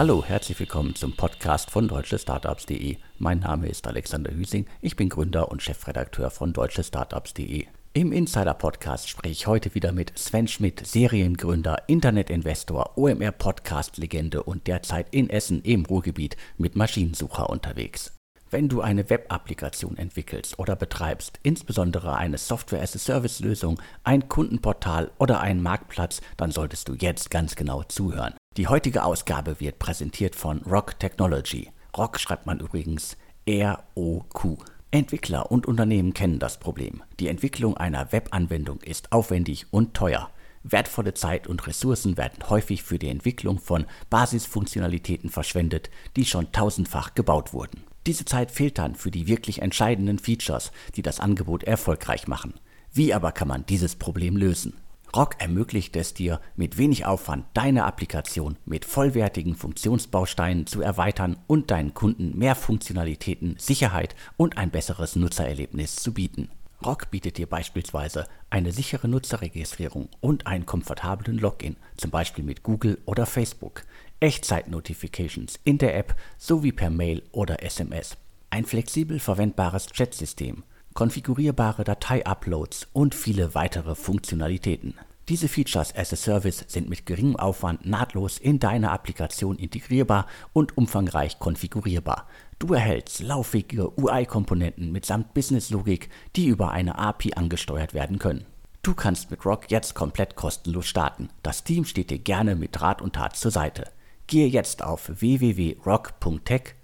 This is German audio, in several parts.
Hallo, herzlich willkommen zum Podcast von deutschestartups.de. Mein Name ist Alexander Hüsing, ich bin Gründer und Chefredakteur von deutschestartups.de. Im Insider Podcast spreche ich heute wieder mit Sven Schmidt, Seriengründer, Internetinvestor, OMR Podcast Legende und derzeit in Essen im Ruhrgebiet mit Maschinensucher unterwegs. Wenn du eine Web-Applikation entwickelst oder betreibst, insbesondere eine Software-as-a-Service-Lösung, ein Kundenportal oder einen Marktplatz, dann solltest du jetzt ganz genau zuhören. Die heutige Ausgabe wird präsentiert von Rock Technology. Rock schreibt man übrigens R-O-Q. Entwickler und Unternehmen kennen das Problem. Die Entwicklung einer Webanwendung ist aufwendig und teuer. Wertvolle Zeit und Ressourcen werden häufig für die Entwicklung von Basisfunktionalitäten verschwendet, die schon tausendfach gebaut wurden. Diese Zeit fehlt dann für die wirklich entscheidenden Features, die das Angebot erfolgreich machen. Wie aber kann man dieses Problem lösen? Rock ermöglicht es dir, mit wenig Aufwand deine Applikation mit vollwertigen Funktionsbausteinen zu erweitern und deinen Kunden mehr Funktionalitäten, Sicherheit und ein besseres Nutzererlebnis zu bieten. Rock bietet dir beispielsweise eine sichere Nutzerregistrierung und einen komfortablen Login, zum Beispiel mit Google oder Facebook. Echtzeit-Notifications in der App sowie per Mail oder SMS, ein flexibel verwendbares Chatsystem, konfigurierbare Datei-Uploads und viele weitere Funktionalitäten. Diese Features as a Service sind mit geringem Aufwand nahtlos in deine Applikation integrierbar und umfangreich konfigurierbar. Du erhältst lauffähige UI-Komponenten mitsamt Business-Logik, die über eine API angesteuert werden können. Du kannst mit Rock jetzt komplett kostenlos starten. Das Team steht dir gerne mit Rat und Tat zur Seite. Gehe jetzt auf www.rock.tech,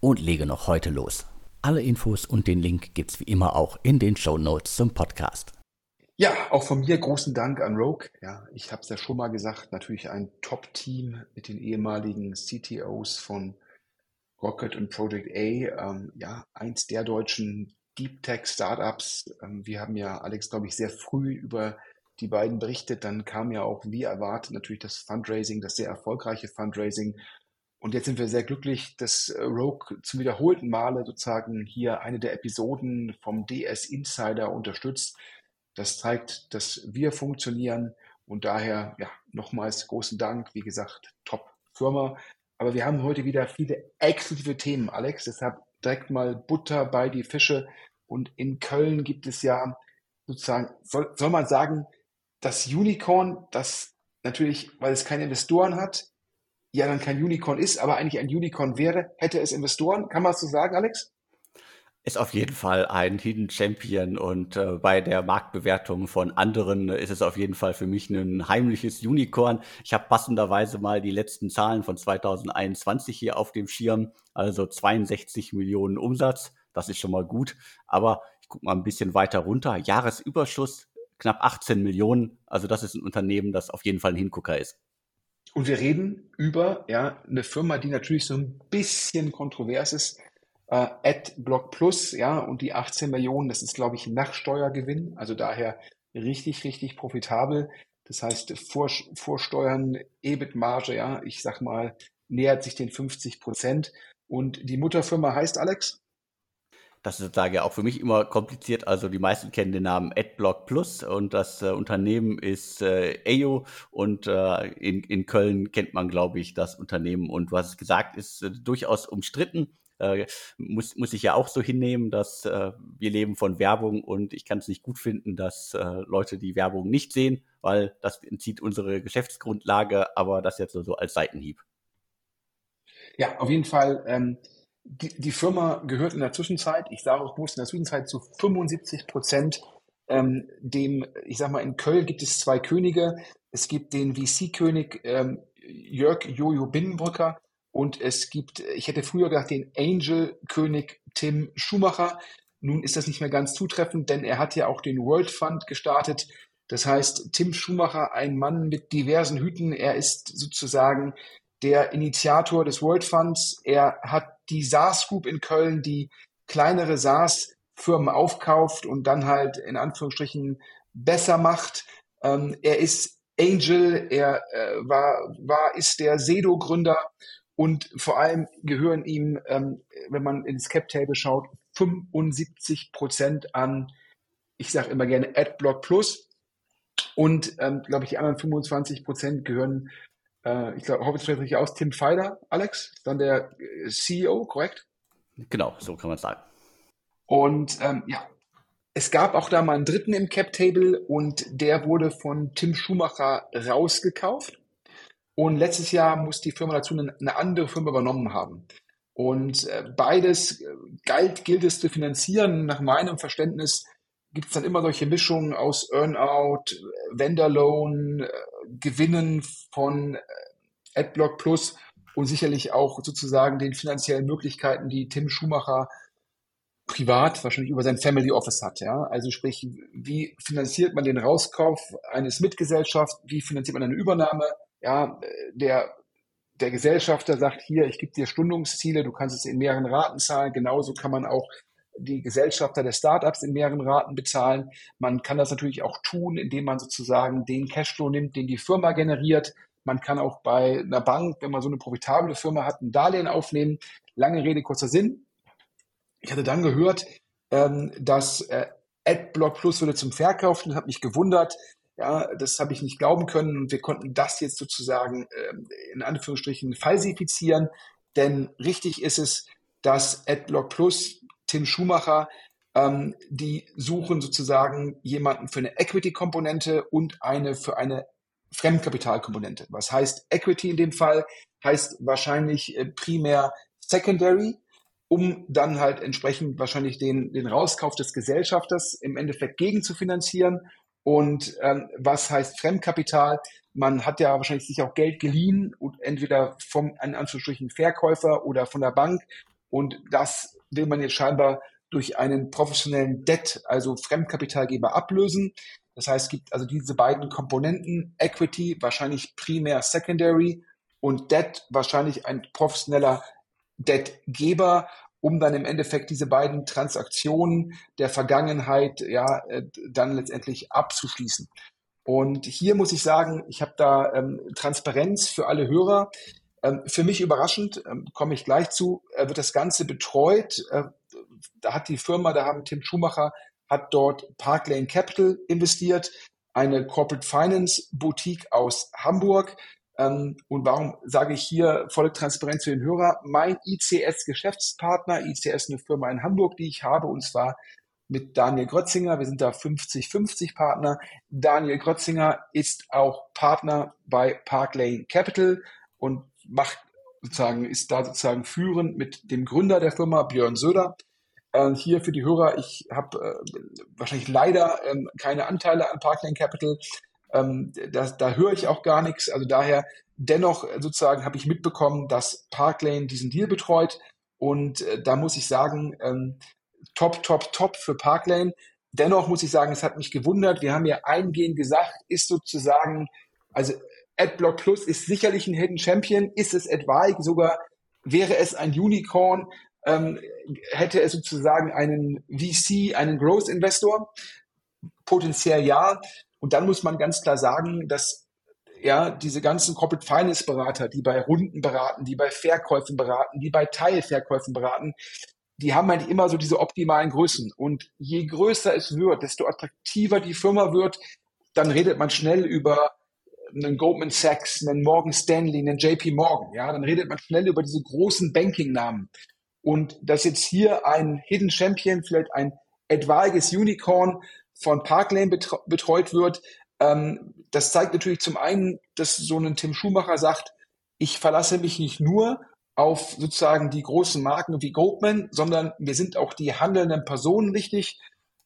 und lege noch heute los. Alle Infos und den Link gibt's wie immer auch in den Show Notes zum Podcast. Ja, auch von mir großen Dank an Rogue. Ja, ich habe es ja schon mal gesagt, natürlich ein Top-Team mit den ehemaligen CTOs von Rocket und Project A. Ähm, ja, eins der deutschen Deep Tech Startups. Ähm, wir haben ja, Alex, glaube ich, sehr früh über die beiden berichtet. Dann kam ja auch, wie erwartet, natürlich das Fundraising, das sehr erfolgreiche Fundraising. Und jetzt sind wir sehr glücklich, dass äh, Rogue zum wiederholten Male sozusagen hier eine der Episoden vom DS Insider unterstützt. Das zeigt, dass wir funktionieren und daher ja nochmals großen Dank. Wie gesagt, top Firma. Aber wir haben heute wieder viele exklusive Themen, Alex. Deshalb direkt mal Butter bei die Fische. Und in Köln gibt es ja sozusagen, soll, soll man sagen, das Unicorn, das natürlich, weil es keine Investoren hat, ja dann kein Unicorn ist, aber eigentlich ein Unicorn wäre, hätte es Investoren. Kann man es so sagen, Alex? Ist auf jeden Fall ein Hidden Champion und äh, bei der Marktbewertung von anderen ist es auf jeden Fall für mich ein heimliches Unicorn. Ich habe passenderweise mal die letzten Zahlen von 2021 hier auf dem Schirm, also 62 Millionen Umsatz. Das ist schon mal gut, aber ich gucke mal ein bisschen weiter runter. Jahresüberschuss knapp 18 Millionen. Also das ist ein Unternehmen, das auf jeden Fall ein Hingucker ist. Und wir reden über ja, eine Firma, die natürlich so ein bisschen kontrovers ist. Äh, AdBlock Plus, ja, und die 18 Millionen, das ist, glaube ich, nach Steuergewinn. Also daher richtig, richtig profitabel. Das heißt, vor, vor Steuern, EBIT-Marge, ja, ich sag mal, nähert sich den 50 Prozent. Und die Mutterfirma heißt Alex? Das ist sozusagen ja auch für mich immer kompliziert. Also die meisten kennen den Namen AdBlock Plus und das äh, Unternehmen ist äh, EO und äh, in, in Köln kennt man, glaube ich, das Unternehmen. Und es gesagt, ist äh, durchaus umstritten. Äh, muss, muss ich ja auch so hinnehmen, dass äh, wir leben von Werbung und ich kann es nicht gut finden, dass äh, Leute die Werbung nicht sehen, weil das entzieht unsere Geschäftsgrundlage, aber das jetzt so, so als Seitenhieb. Ja, auf jeden Fall. Ähm die, die Firma gehört in der Zwischenzeit, ich sage auch bewusst in der Zwischenzeit zu 75 Prozent ähm, dem, ich sag mal, in Köln gibt es zwei Könige. Es gibt den VC-König ähm, Jörg Jojo Binnenbrücker und es gibt, ich hätte früher gedacht, den Angel-König Tim Schumacher. Nun ist das nicht mehr ganz zutreffend, denn er hat ja auch den World Fund gestartet. Das heißt, Tim Schumacher, ein Mann mit diversen Hüten, er ist sozusagen der Initiator des World Funds. Er hat die SaaS Group in Köln, die kleinere SaaS Firmen aufkauft und dann halt in Anführungsstrichen besser macht. Ähm, er ist Angel, er äh, war, war, ist der Sedo-Gründer und vor allem gehören ihm, ähm, wenn man ins Cap-Table schaut, 75 Prozent an, ich sage immer gerne AdBlock Plus. Und, ähm, glaube ich, die anderen 25 Prozent gehören, äh, ich glaube, hoffe, es richtig aus, Tim Feider, Alex, dann der äh, CEO, korrekt? Genau, so kann man sagen. Und ähm, ja, es gab auch da mal einen dritten im Cap Table und der wurde von Tim Schumacher rausgekauft. Und letztes Jahr muss die Firma dazu eine, eine andere Firma übernommen haben. Und äh, beides äh, galt, gilt es zu finanzieren. Nach meinem Verständnis gibt es dann immer solche Mischungen aus Earnout, Vendor Loan, äh, Gewinnen von äh, AdBlock Plus und sicherlich auch sozusagen den finanziellen Möglichkeiten, die Tim Schumacher privat wahrscheinlich über sein Family Office hat. Ja? Also sprich, wie finanziert man den Rauskauf eines Mitgesellschafts? Wie finanziert man eine Übernahme? Ja, der, der Gesellschafter sagt hier, ich gebe dir Stundungsziele, du kannst es in mehreren Raten zahlen. Genauso kann man auch die Gesellschafter der Startups in mehreren Raten bezahlen. Man kann das natürlich auch tun, indem man sozusagen den Cashflow nimmt, den die Firma generiert. Man kann auch bei einer Bank, wenn man so eine profitable Firma hat, ein Darlehen aufnehmen. Lange Rede, kurzer Sinn. Ich hatte dann gehört, ähm, dass äh, AdBlock Plus würde zum Verkauf und habe mich gewundert. Ja, das habe ich nicht glauben können und wir konnten das jetzt sozusagen äh, in Anführungsstrichen falsifizieren, denn richtig ist es, dass AdBlock Plus, Tim Schumacher, ähm, die suchen sozusagen jemanden für eine Equity-Komponente und eine für eine Fremdkapitalkomponente. Was heißt Equity in dem Fall? Heißt wahrscheinlich äh, primär Secondary, um dann halt entsprechend wahrscheinlich den, den Rauskauf des Gesellschafters im Endeffekt gegen zu finanzieren. Und ähm, was heißt Fremdkapital? Man hat ja wahrscheinlich sich auch Geld geliehen, entweder vom in Verkäufer oder von der Bank. Und das will man jetzt scheinbar durch einen professionellen Debt, also Fremdkapitalgeber, ablösen. Das heißt, es gibt also diese beiden Komponenten, Equity, wahrscheinlich primär Secondary und Debt, wahrscheinlich ein professioneller Debtgeber, um dann im Endeffekt diese beiden Transaktionen der Vergangenheit ja äh, dann letztendlich abzuschließen. Und hier muss ich sagen, ich habe da ähm, Transparenz für alle Hörer. Ähm, für mich überraschend, ähm, komme ich gleich zu, wird das Ganze betreut. Äh, da hat die Firma, da haben Tim Schumacher, hat dort Park Lane Capital investiert, eine Corporate Finance Boutique aus Hamburg, ähm, und warum sage ich hier volle Transparenz für den Hörer? Mein ICS-Geschäftspartner, ICS eine Firma in Hamburg, die ich habe, und zwar mit Daniel Grötzinger. Wir sind da 50-50 Partner. Daniel Grötzinger ist auch Partner bei Park Lane Capital und macht sozusagen, ist da sozusagen führend mit dem Gründer der Firma, Björn Söder. Äh, hier für die Hörer, ich habe äh, wahrscheinlich leider äh, keine Anteile an Park Lane Capital, ähm, da, da höre ich auch gar nichts. Also daher, dennoch sozusagen habe ich mitbekommen, dass Parklane diesen Deal betreut. Und äh, da muss ich sagen, ähm, top, top, top für Parklane. Dennoch muss ich sagen, es hat mich gewundert. Wir haben ja eingehend gesagt, ist sozusagen, also AdBlock Plus ist sicherlich ein Hidden Champion. Ist es etwaig sogar, wäre es ein Unicorn, ähm, hätte es sozusagen einen VC, einen Growth Investor? Potenziell ja. Und dann muss man ganz klar sagen, dass ja, diese ganzen Corporate Finance Berater, die bei Runden beraten, die bei Verkäufen beraten, die bei Teilverkäufen beraten, die haben eigentlich immer so diese optimalen Größen. Und je größer es wird, desto attraktiver die Firma wird, dann redet man schnell über einen Goldman Sachs, einen Morgan Stanley, einen JP Morgan. Ja, dann redet man schnell über diese großen Banking-Namen. Und dass jetzt hier ein Hidden Champion, vielleicht ein etwaiges Unicorn von Parklane betreut wird. Ähm, das zeigt natürlich zum einen, dass so ein Tim Schumacher sagt, ich verlasse mich nicht nur auf sozusagen die großen Marken wie Goldman, sondern mir sind auch die handelnden Personen wichtig.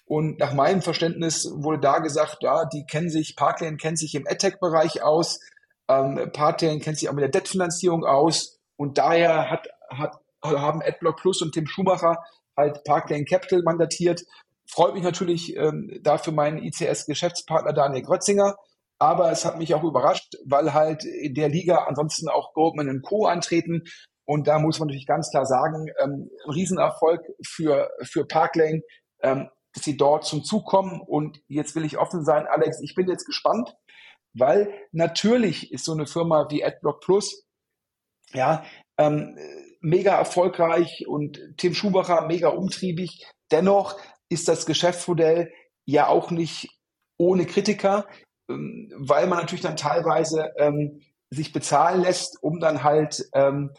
Und nach meinem Verständnis wurde da gesagt, ja, die kennen sich, Parklane kennt sich im AdTech-Bereich aus, ähm, Parklane kennt sich auch mit der Debtfinanzierung aus und daher hat, hat, haben AdBlock Plus und Tim Schumacher halt Parklane Capital mandatiert freut mich natürlich ähm, dafür meinen ICS-Geschäftspartner Daniel Grötzinger. Aber es hat mich auch überrascht, weil halt in der Liga ansonsten auch Goldman Co. antreten. Und da muss man natürlich ganz klar sagen, ähm, Riesenerfolg für, für Parklane, ähm, dass sie dort zum Zug kommen. Und jetzt will ich offen sein, Alex, ich bin jetzt gespannt, weil natürlich ist so eine Firma wie AdBlock Plus, ja, ähm, mega erfolgreich und Tim Schumacher mega umtriebig. Dennoch ist das Geschäftsmodell ja auch nicht ohne Kritiker. ähm, weil man natürlich dann teilweise ähm, sich bezahlen lässt, um dann halt ähm,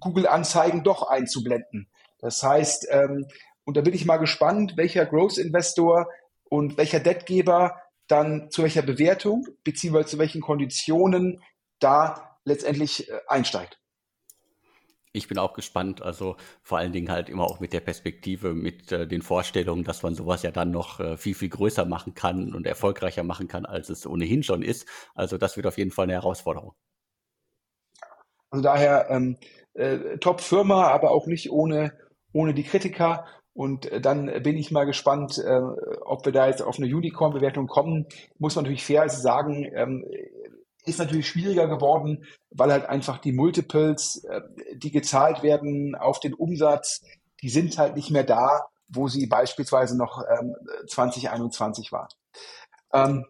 Google-Anzeigen doch einzublenden. Das heißt, ähm, und da bin ich mal gespannt, welcher Growth-Investor und welcher Debtgeber dann zu welcher Bewertung beziehungsweise zu welchen Konditionen da letztendlich äh, einsteigt. Ich bin auch gespannt, also vor allen Dingen halt immer auch mit der Perspektive, mit äh, den Vorstellungen, dass man sowas ja dann noch äh, viel, viel größer machen kann und erfolgreicher machen kann, als es ohnehin schon ist. Also das wird auf jeden Fall eine Herausforderung. Also daher ähm, äh, Top-Firma, aber auch nicht ohne, ohne die Kritiker. Und äh, dann bin ich mal gespannt, äh, ob wir da jetzt auf eine Unicorn-Bewertung kommen. Muss man natürlich fair sagen, ähm, ist natürlich schwieriger geworden, weil halt einfach die Multiples, äh, die gezahlt werden auf den Umsatz, die sind halt nicht mehr da, wo sie beispielsweise noch ähm, 2021 waren. Ähm,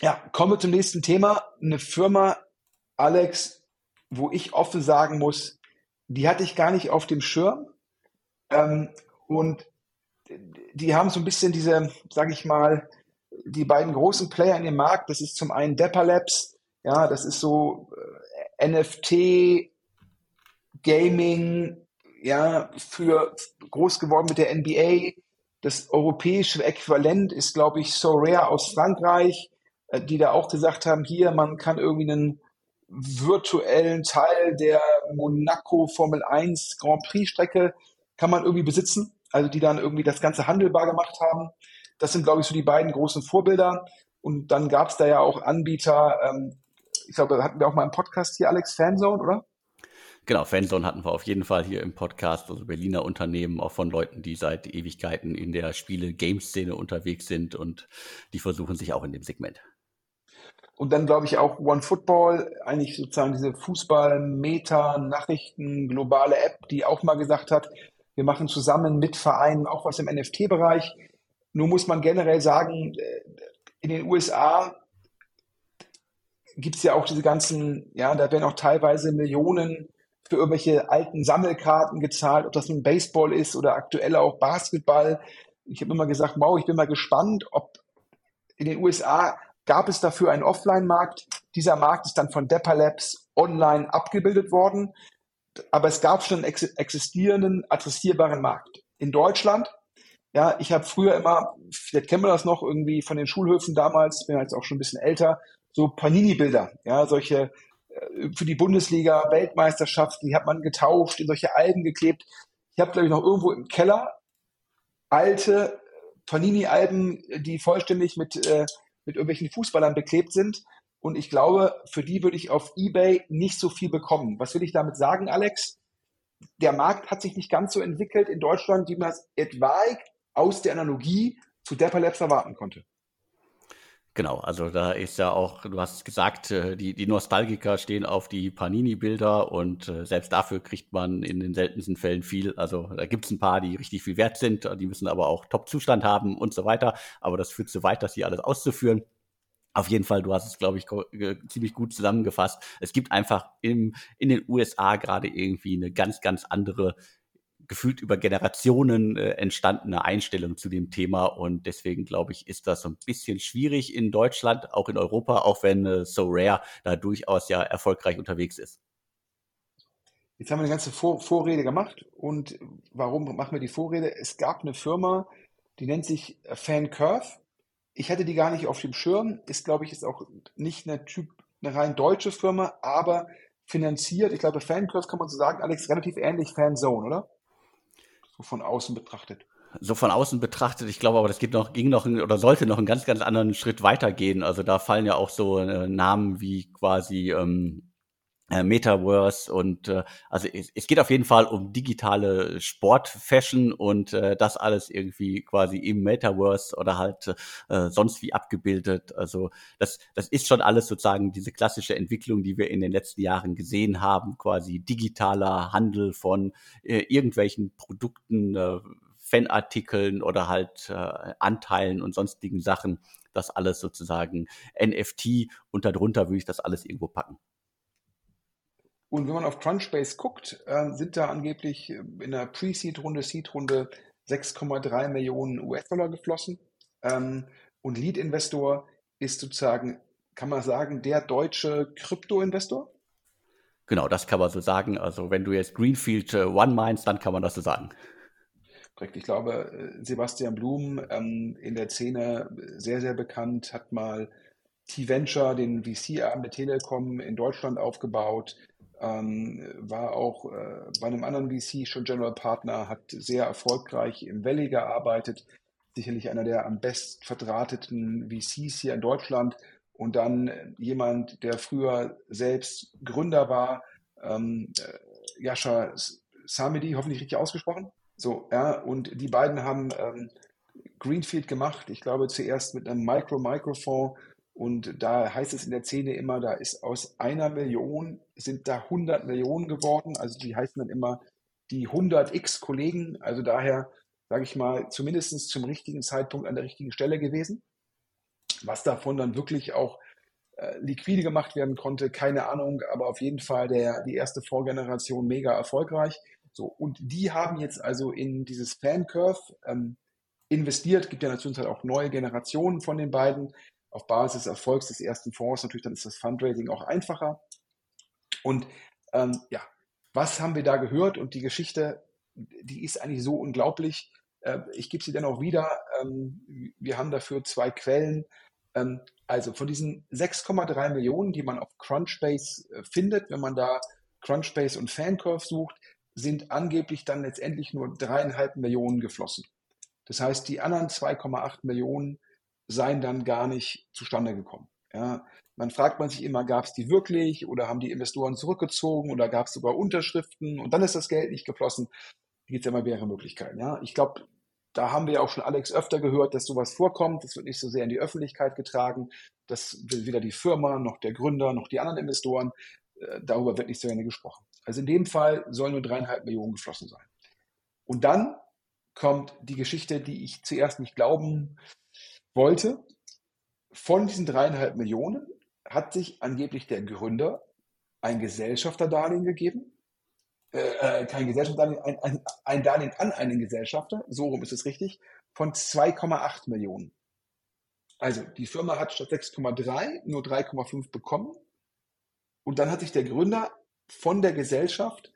ja, kommen wir zum nächsten Thema. Eine Firma, Alex, wo ich offen sagen muss, die hatte ich gar nicht auf dem Schirm. Ähm, und die haben so ein bisschen diese, sage ich mal, die beiden großen Player in dem Markt. Das ist zum einen Depper Labs, ja, das ist so äh, NFT, Gaming, ja, für groß geworden mit der NBA. Das europäische Äquivalent ist, glaube ich, So Rare aus Frankreich, äh, die da auch gesagt haben, hier, man kann irgendwie einen virtuellen Teil der Monaco Formel 1 Grand Prix Strecke kann man irgendwie besitzen. Also die dann irgendwie das Ganze handelbar gemacht haben. Das sind, glaube ich, so die beiden großen Vorbilder. Und dann gab es da ja auch Anbieter, ähm, ich glaube, hatten wir auch mal im Podcast hier, Alex, Fanzone, oder? Genau, Fanzone hatten wir auf jeden Fall hier im Podcast, also Berliner Unternehmen, auch von Leuten, die seit Ewigkeiten in der Spiele-Game-Szene unterwegs sind und die versuchen sich auch in dem Segment. Und dann glaube ich auch One Football, eigentlich sozusagen diese Fußball-Meta-Nachrichten, globale App, die auch mal gesagt hat, wir machen zusammen mit Vereinen auch was im NFT-Bereich. Nur muss man generell sagen, äh, in den USA gibt es ja auch diese ganzen, ja, da werden auch teilweise Millionen für irgendwelche alten Sammelkarten gezahlt, ob das nun Baseball ist oder aktuell auch Basketball. Ich habe immer gesagt, wow, ich bin mal gespannt, ob in den USA gab es dafür einen Offline-Markt. Dieser Markt ist dann von Depper Labs online abgebildet worden. Aber es gab schon einen existierenden, adressierbaren Markt. In Deutschland, ja, ich habe früher immer, vielleicht kennen wir das noch irgendwie von den Schulhöfen damals, ich bin jetzt auch schon ein bisschen älter, so Panini-Bilder, ja, solche äh, für die Bundesliga, Weltmeisterschaft, die hat man getauft, in solche Alben geklebt. Ich habe, glaube ich, noch irgendwo im Keller alte Panini-Alben, die vollständig mit, äh, mit irgendwelchen Fußballern beklebt sind. Und ich glaube, für die würde ich auf eBay nicht so viel bekommen. Was will ich damit sagen, Alex? Der Markt hat sich nicht ganz so entwickelt in Deutschland, wie man es etwaig aus der Analogie zu Dapper Labs erwarten konnte. Genau, also da ist ja auch, du hast gesagt, äh, die, die Nostalgiker stehen auf die Panini-Bilder und äh, selbst dafür kriegt man in den seltensten Fällen viel. Also da gibt es ein paar, die richtig viel wert sind, die müssen aber auch Top-Zustand haben und so weiter. Aber das führt zu weit, das hier alles auszuführen. Auf jeden Fall, du hast es, glaube ich, ziemlich gut zusammengefasst. Es gibt einfach im, in den USA gerade irgendwie eine ganz, ganz andere gefühlt über Generationen äh, entstandene Einstellung zu dem Thema. Und deswegen glaube ich, ist das so ein bisschen schwierig in Deutschland, auch in Europa, auch wenn äh, So Rare da durchaus ja erfolgreich unterwegs ist. Jetzt haben wir eine ganze Vor Vorrede gemacht. Und warum machen wir die Vorrede? Es gab eine Firma, die nennt sich Fan Curve. Ich hatte die gar nicht auf dem Schirm. Ist, glaube ich, ist auch nicht eine, typ, eine rein deutsche Firma, aber finanziert. Ich glaube, Fan Curve kann man so sagen, Alex, relativ ähnlich Fanzone, oder? so von außen betrachtet. So von außen betrachtet, ich glaube aber, das geht noch, ging noch oder sollte noch einen ganz, ganz anderen Schritt weitergehen. Also da fallen ja auch so äh, Namen wie quasi ähm, äh, Metaverse und äh, also es, es, geht auf jeden Fall um digitale Sportfashion und äh, das alles irgendwie quasi im Metaverse oder halt äh, sonst wie abgebildet. Also das, das ist schon alles sozusagen diese klassische Entwicklung, die wir in den letzten Jahren gesehen haben, quasi digitaler Handel von äh, irgendwelchen Produkten, äh, Fanartikeln oder halt äh, Anteilen und sonstigen Sachen. Das alles sozusagen NFT und darunter würde ich das alles irgendwo packen. Und wenn man auf Crunchbase guckt, äh, sind da angeblich in der Pre-Seed-Runde, Seed-Runde 6,3 Millionen US-Dollar geflossen. Ähm, und Lead-Investor ist sozusagen kann man sagen, der deutsche Krypto-Investor? Genau, das kann man so sagen. Also wenn du jetzt Greenfield äh, One meinst, dann kann man das so sagen. Korrekt. Ich glaube, äh, Sebastian Blum ähm, in der Szene sehr, sehr bekannt, hat mal T-Venture, den VC-Arm der Telekom in Deutschland aufgebaut, ähm, war auch äh, bei einem anderen VC schon General Partner, hat sehr erfolgreich im Valley gearbeitet, sicherlich einer der am best verdrahteten VCs hier in Deutschland. Und dann jemand, der früher selbst Gründer war, ähm, äh, Yasha Samedi, hoffentlich richtig ausgesprochen, so, ja, und die beiden haben ähm, Greenfield gemacht, ich glaube zuerst mit einem Micro-Microfonds und da heißt es in der Szene immer, da ist aus einer Million sind da 100 Millionen geworden, also die heißen dann immer die 100x Kollegen, also daher sage ich mal, zumindest zum richtigen Zeitpunkt an der richtigen Stelle gewesen. Was davon dann wirklich auch äh, liquide gemacht werden konnte, keine Ahnung, aber auf jeden Fall der, die erste Vorgeneration mega erfolgreich. So, und die haben jetzt also in dieses Fan-Curve ähm, investiert. Gibt ja natürlich auch neue Generationen von den beiden. Auf Basis des Erfolgs des ersten Fonds natürlich, dann ist das Fundraising auch einfacher. Und ähm, ja, was haben wir da gehört? Und die Geschichte, die ist eigentlich so unglaublich. Äh, ich gebe sie dann auch wieder. Ähm, wir haben dafür zwei Quellen. Ähm, also von diesen 6,3 Millionen, die man auf Crunchbase äh, findet, wenn man da Crunchbase und Fancurve sucht, sind angeblich dann letztendlich nur dreieinhalb Millionen geflossen. Das heißt, die anderen 2,8 Millionen seien dann gar nicht zustande gekommen. Ja, man fragt man sich immer, gab es die wirklich oder haben die Investoren zurückgezogen oder gab es sogar Unterschriften und dann ist das Geld nicht geflossen. Da gibt es ja immer mehrere Möglichkeiten. Ja, ich glaube, da haben wir auch schon Alex öfter gehört, dass sowas vorkommt. Das wird nicht so sehr in die Öffentlichkeit getragen. Das will weder die Firma noch der Gründer noch die anderen Investoren. Äh, darüber wird nicht so gerne gesprochen. Also in dem Fall sollen nur dreieinhalb Millionen geflossen sein. Und dann kommt die Geschichte, die ich zuerst nicht glauben wollte. Von diesen dreieinhalb Millionen hat sich angeblich der Gründer ein Gesellschafterdarlehen gegeben. Äh, äh kein Gesellschafterdarlehen, ein, ein, ein Darlehen an einen Gesellschafter, so rum ist es richtig, von 2,8 Millionen. Also die Firma hat statt 6,3 nur 3,5 bekommen. Und dann hat sich der Gründer von der Gesellschaft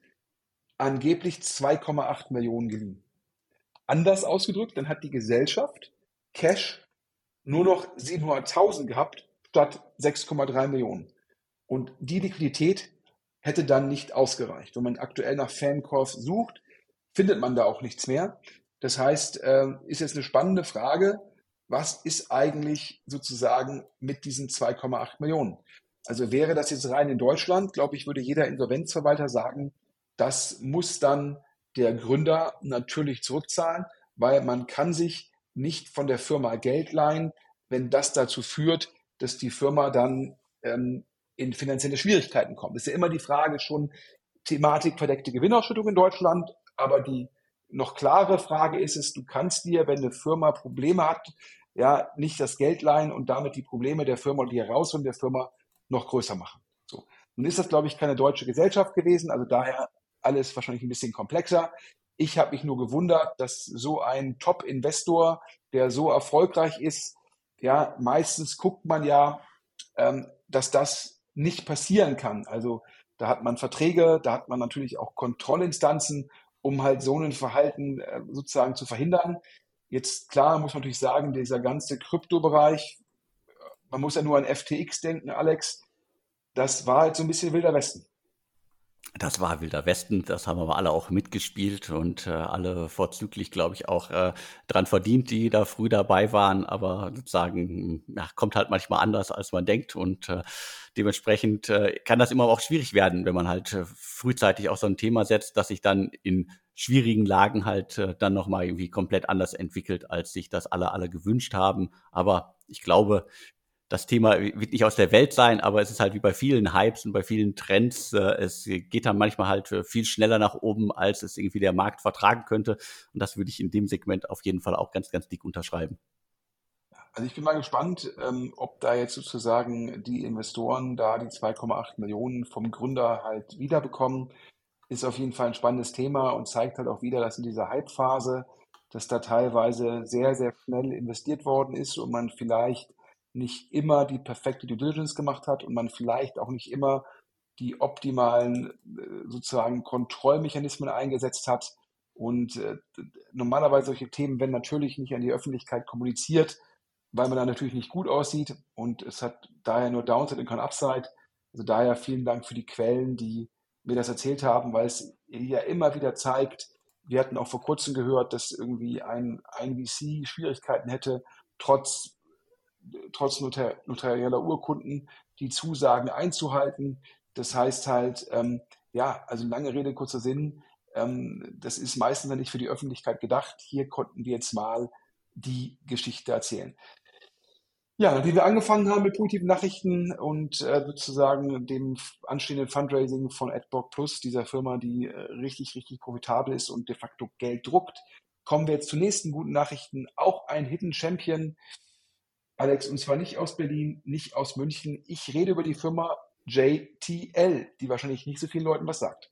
angeblich 2,8 Millionen geliehen. Anders ausgedrückt, dann hat die Gesellschaft Cash nur noch 700.000 gehabt statt 6,3 Millionen. Und die Liquidität hätte dann nicht ausgereicht. Wenn man aktuell nach Fancorp sucht, findet man da auch nichts mehr. Das heißt, äh, ist jetzt eine spannende Frage, was ist eigentlich sozusagen mit diesen 2,8 Millionen? Also wäre das jetzt rein in Deutschland, glaube ich, würde jeder Insolvenzverwalter sagen, das muss dann der Gründer natürlich zurückzahlen, weil man kann sich nicht von der Firma Geld leihen, wenn das dazu führt, dass die Firma dann ähm, in finanzielle Schwierigkeiten kommt. Das ist ja immer die Frage schon Thematik verdeckte Gewinnausschüttung in Deutschland, aber die noch klare Frage ist es, du kannst dir, wenn eine Firma Probleme hat, ja, nicht das Geld leihen und damit die Probleme der Firma oder die Herausforderungen der Firma noch größer machen. So. Nun ist das, glaube ich, keine deutsche Gesellschaft gewesen, also daher alles wahrscheinlich ein bisschen komplexer. Ich habe mich nur gewundert, dass so ein Top-Investor, der so erfolgreich ist, ja, meistens guckt man ja, ähm, dass das nicht passieren kann. Also da hat man Verträge, da hat man natürlich auch Kontrollinstanzen, um halt so ein Verhalten äh, sozusagen zu verhindern. Jetzt klar muss man natürlich sagen, dieser ganze Kryptobereich, man muss ja nur an FTX denken, Alex. Das war halt so ein bisschen Wilder Westen. Das war Wilder Westen, das haben wir alle auch mitgespielt und äh, alle vorzüglich, glaube ich, auch äh, dran verdient, die da früh dabei waren. Aber sozusagen, ja, kommt halt manchmal anders, als man denkt. Und äh, dementsprechend äh, kann das immer auch schwierig werden, wenn man halt äh, frühzeitig auch so ein Thema setzt, dass sich dann in schwierigen Lagen halt äh, dann nochmal irgendwie komplett anders entwickelt, als sich das alle, alle gewünscht haben. Aber ich glaube, das Thema wird nicht aus der Welt sein, aber es ist halt wie bei vielen Hypes und bei vielen Trends, äh, es geht dann manchmal halt äh, viel schneller nach oben, als es irgendwie der Markt vertragen könnte. Und das würde ich in dem Segment auf jeden Fall auch ganz, ganz dick unterschreiben. Also ich bin mal gespannt, ähm, ob da jetzt sozusagen die Investoren da die 2,8 Millionen vom Gründer halt wiederbekommen. Ist auf jeden Fall ein spannendes Thema und zeigt halt auch wieder, dass in dieser Hype-Phase, dass da teilweise sehr, sehr schnell investiert worden ist und man vielleicht nicht immer die perfekte Due Diligence gemacht hat und man vielleicht auch nicht immer die optimalen äh, sozusagen Kontrollmechanismen eingesetzt hat. Und äh, normalerweise solche Themen werden natürlich nicht an die Öffentlichkeit kommuniziert, weil man da natürlich nicht gut aussieht und es hat daher nur Downside und kein Upside. Also daher vielen Dank für die Quellen, die mir das erzählt haben, weil es ja immer wieder zeigt, wir hatten auch vor kurzem gehört, dass irgendwie ein, ein VC Schwierigkeiten hätte, trotz, trotz notar notarieller Urkunden die Zusagen einzuhalten. Das heißt halt, ähm, ja, also lange Rede, kurzer Sinn, ähm, das ist meistens nicht für die Öffentlichkeit gedacht. Hier konnten wir jetzt mal die Geschichte erzählen. Ja, nachdem wir angefangen haben mit positiven Nachrichten und äh, sozusagen dem anstehenden Fundraising von AdBlock Plus, dieser Firma, die äh, richtig, richtig profitabel ist und de facto Geld druckt, kommen wir jetzt zu nächsten guten Nachrichten. Auch ein Hidden Champion, Alex, und zwar nicht aus Berlin, nicht aus München. Ich rede über die Firma JTL, die wahrscheinlich nicht so vielen Leuten was sagt.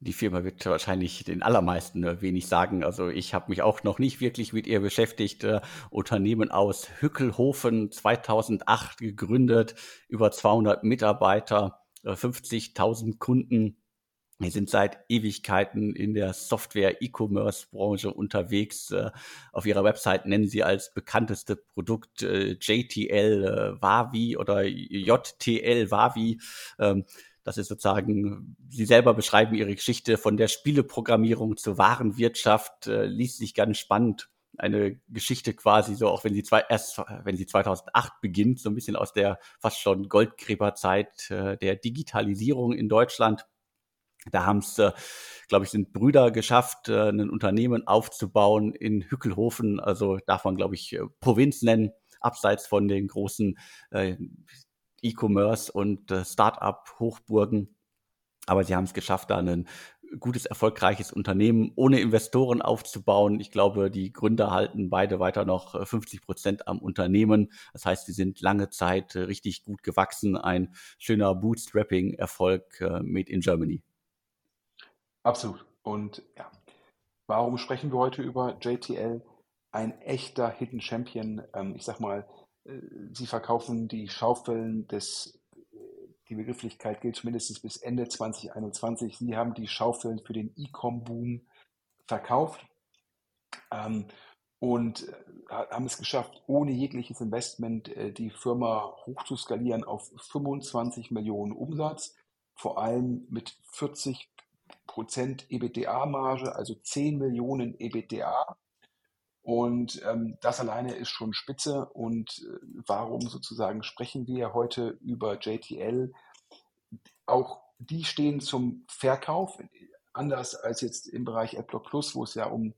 Die Firma wird wahrscheinlich den allermeisten äh, wenig sagen. Also ich habe mich auch noch nicht wirklich mit ihr beschäftigt. Äh, Unternehmen aus Hückelhofen 2008 gegründet, über 200 Mitarbeiter, äh, 50.000 Kunden. Wir sind seit Ewigkeiten in der Software-E-Commerce-Branche unterwegs. Äh, auf ihrer Website nennen sie als bekannteste Produkt äh, JTL äh, Wavi oder JTL Wavi. Ähm, das ist sozusagen, Sie selber beschreiben Ihre Geschichte von der Spieleprogrammierung zur Warenwirtschaft, liest sich ganz spannend. Eine Geschichte quasi so, auch wenn sie zwei, erst, wenn sie 2008 beginnt, so ein bisschen aus der fast schon Goldgräberzeit der Digitalisierung in Deutschland. Da haben es, äh, glaube ich, sind Brüder geschafft, äh, ein Unternehmen aufzubauen in Hückelhofen. Also darf man, glaube ich, äh, Provinz nennen, abseits von den großen äh, E-Commerce und äh, Start-up-Hochburgen. Aber sie haben es geschafft, da ein gutes, erfolgreiches Unternehmen ohne Investoren aufzubauen. Ich glaube, die Gründer halten beide weiter noch 50 äh, Prozent am Unternehmen. Das heißt, sie sind lange Zeit äh, richtig gut gewachsen. Ein schöner Bootstrapping-Erfolg äh, made in Germany. Absolut. Und ja, warum sprechen wir heute über JTL? Ein echter Hidden Champion. Ähm, ich sag mal, äh, sie verkaufen die Schaufeln des, die Begrifflichkeit gilt mindestens bis Ende 2021. Sie haben die Schaufeln für den E-Com-Boom verkauft ähm, und äh, haben es geschafft, ohne jegliches Investment äh, die Firma hochzuskalieren auf 25 Millionen Umsatz, vor allem mit 40 Prozent EBITDA-Marge, also 10 Millionen EBITDA und ähm, das alleine ist schon spitze. Und äh, warum sozusagen sprechen wir heute über JTL? Auch die stehen zum Verkauf, anders als jetzt im Bereich AdBlock Plus, wo es ja um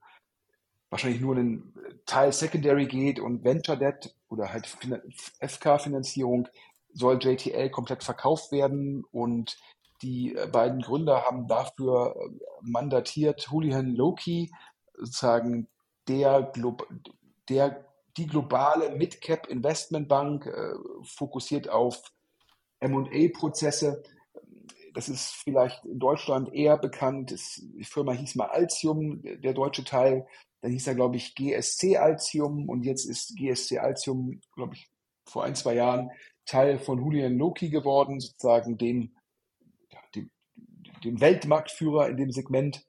wahrscheinlich nur einen Teil Secondary geht und Venture Debt oder halt FK-Finanzierung soll JTL komplett verkauft werden und die äh, beiden Gründer haben dafür äh, mandatiert Julian Loki, sozusagen der, der die globale Midcap Investmentbank äh, fokussiert auf M&A-Prozesse. Das ist vielleicht in Deutschland eher bekannt. Das, die Firma hieß mal Altium, der deutsche Teil. Dann hieß er, glaube ich, GSC Altium und jetzt ist GSC Altium, glaube ich, vor ein, zwei Jahren Teil von Julian Loki geworden, sozusagen dem, dem Weltmarktführer in dem Segment.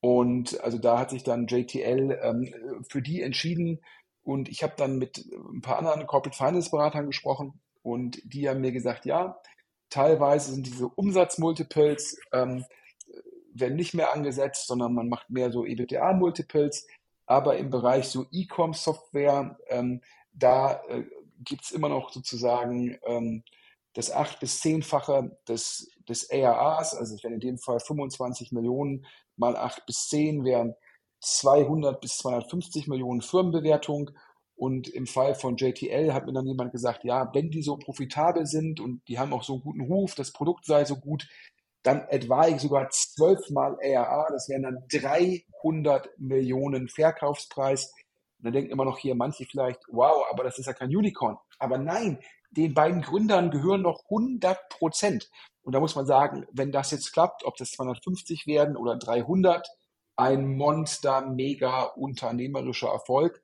Und also da hat sich dann JTL ähm, für die entschieden. Und ich habe dann mit ein paar anderen Corporate Finance Beratern gesprochen und die haben mir gesagt, ja, teilweise sind diese Umsatzmultiples ähm, werden nicht mehr angesetzt, sondern man macht mehr so EBITDA-Multiples. Aber im Bereich so E-Com-Software, ähm, da äh, es immer noch sozusagen ähm, das acht- bis zehnfache des, des ARAs, also es wären in dem Fall 25 Millionen mal 8 bis 10 wären 200 bis 250 Millionen Firmenbewertung. Und im Fall von JTL hat mir dann jemand gesagt, ja, wenn die so profitabel sind und die haben auch so einen guten Ruf, das Produkt sei so gut, dann etwa sogar zwölfmal ARA, das wären dann 300 Millionen Verkaufspreis. Und dann denken immer noch hier manche vielleicht, wow, aber das ist ja kein Unicorn. Aber nein, den beiden Gründern gehören noch 100 Prozent. Und da muss man sagen, wenn das jetzt klappt, ob das 250 werden oder 300, ein Monster, mega unternehmerischer Erfolg.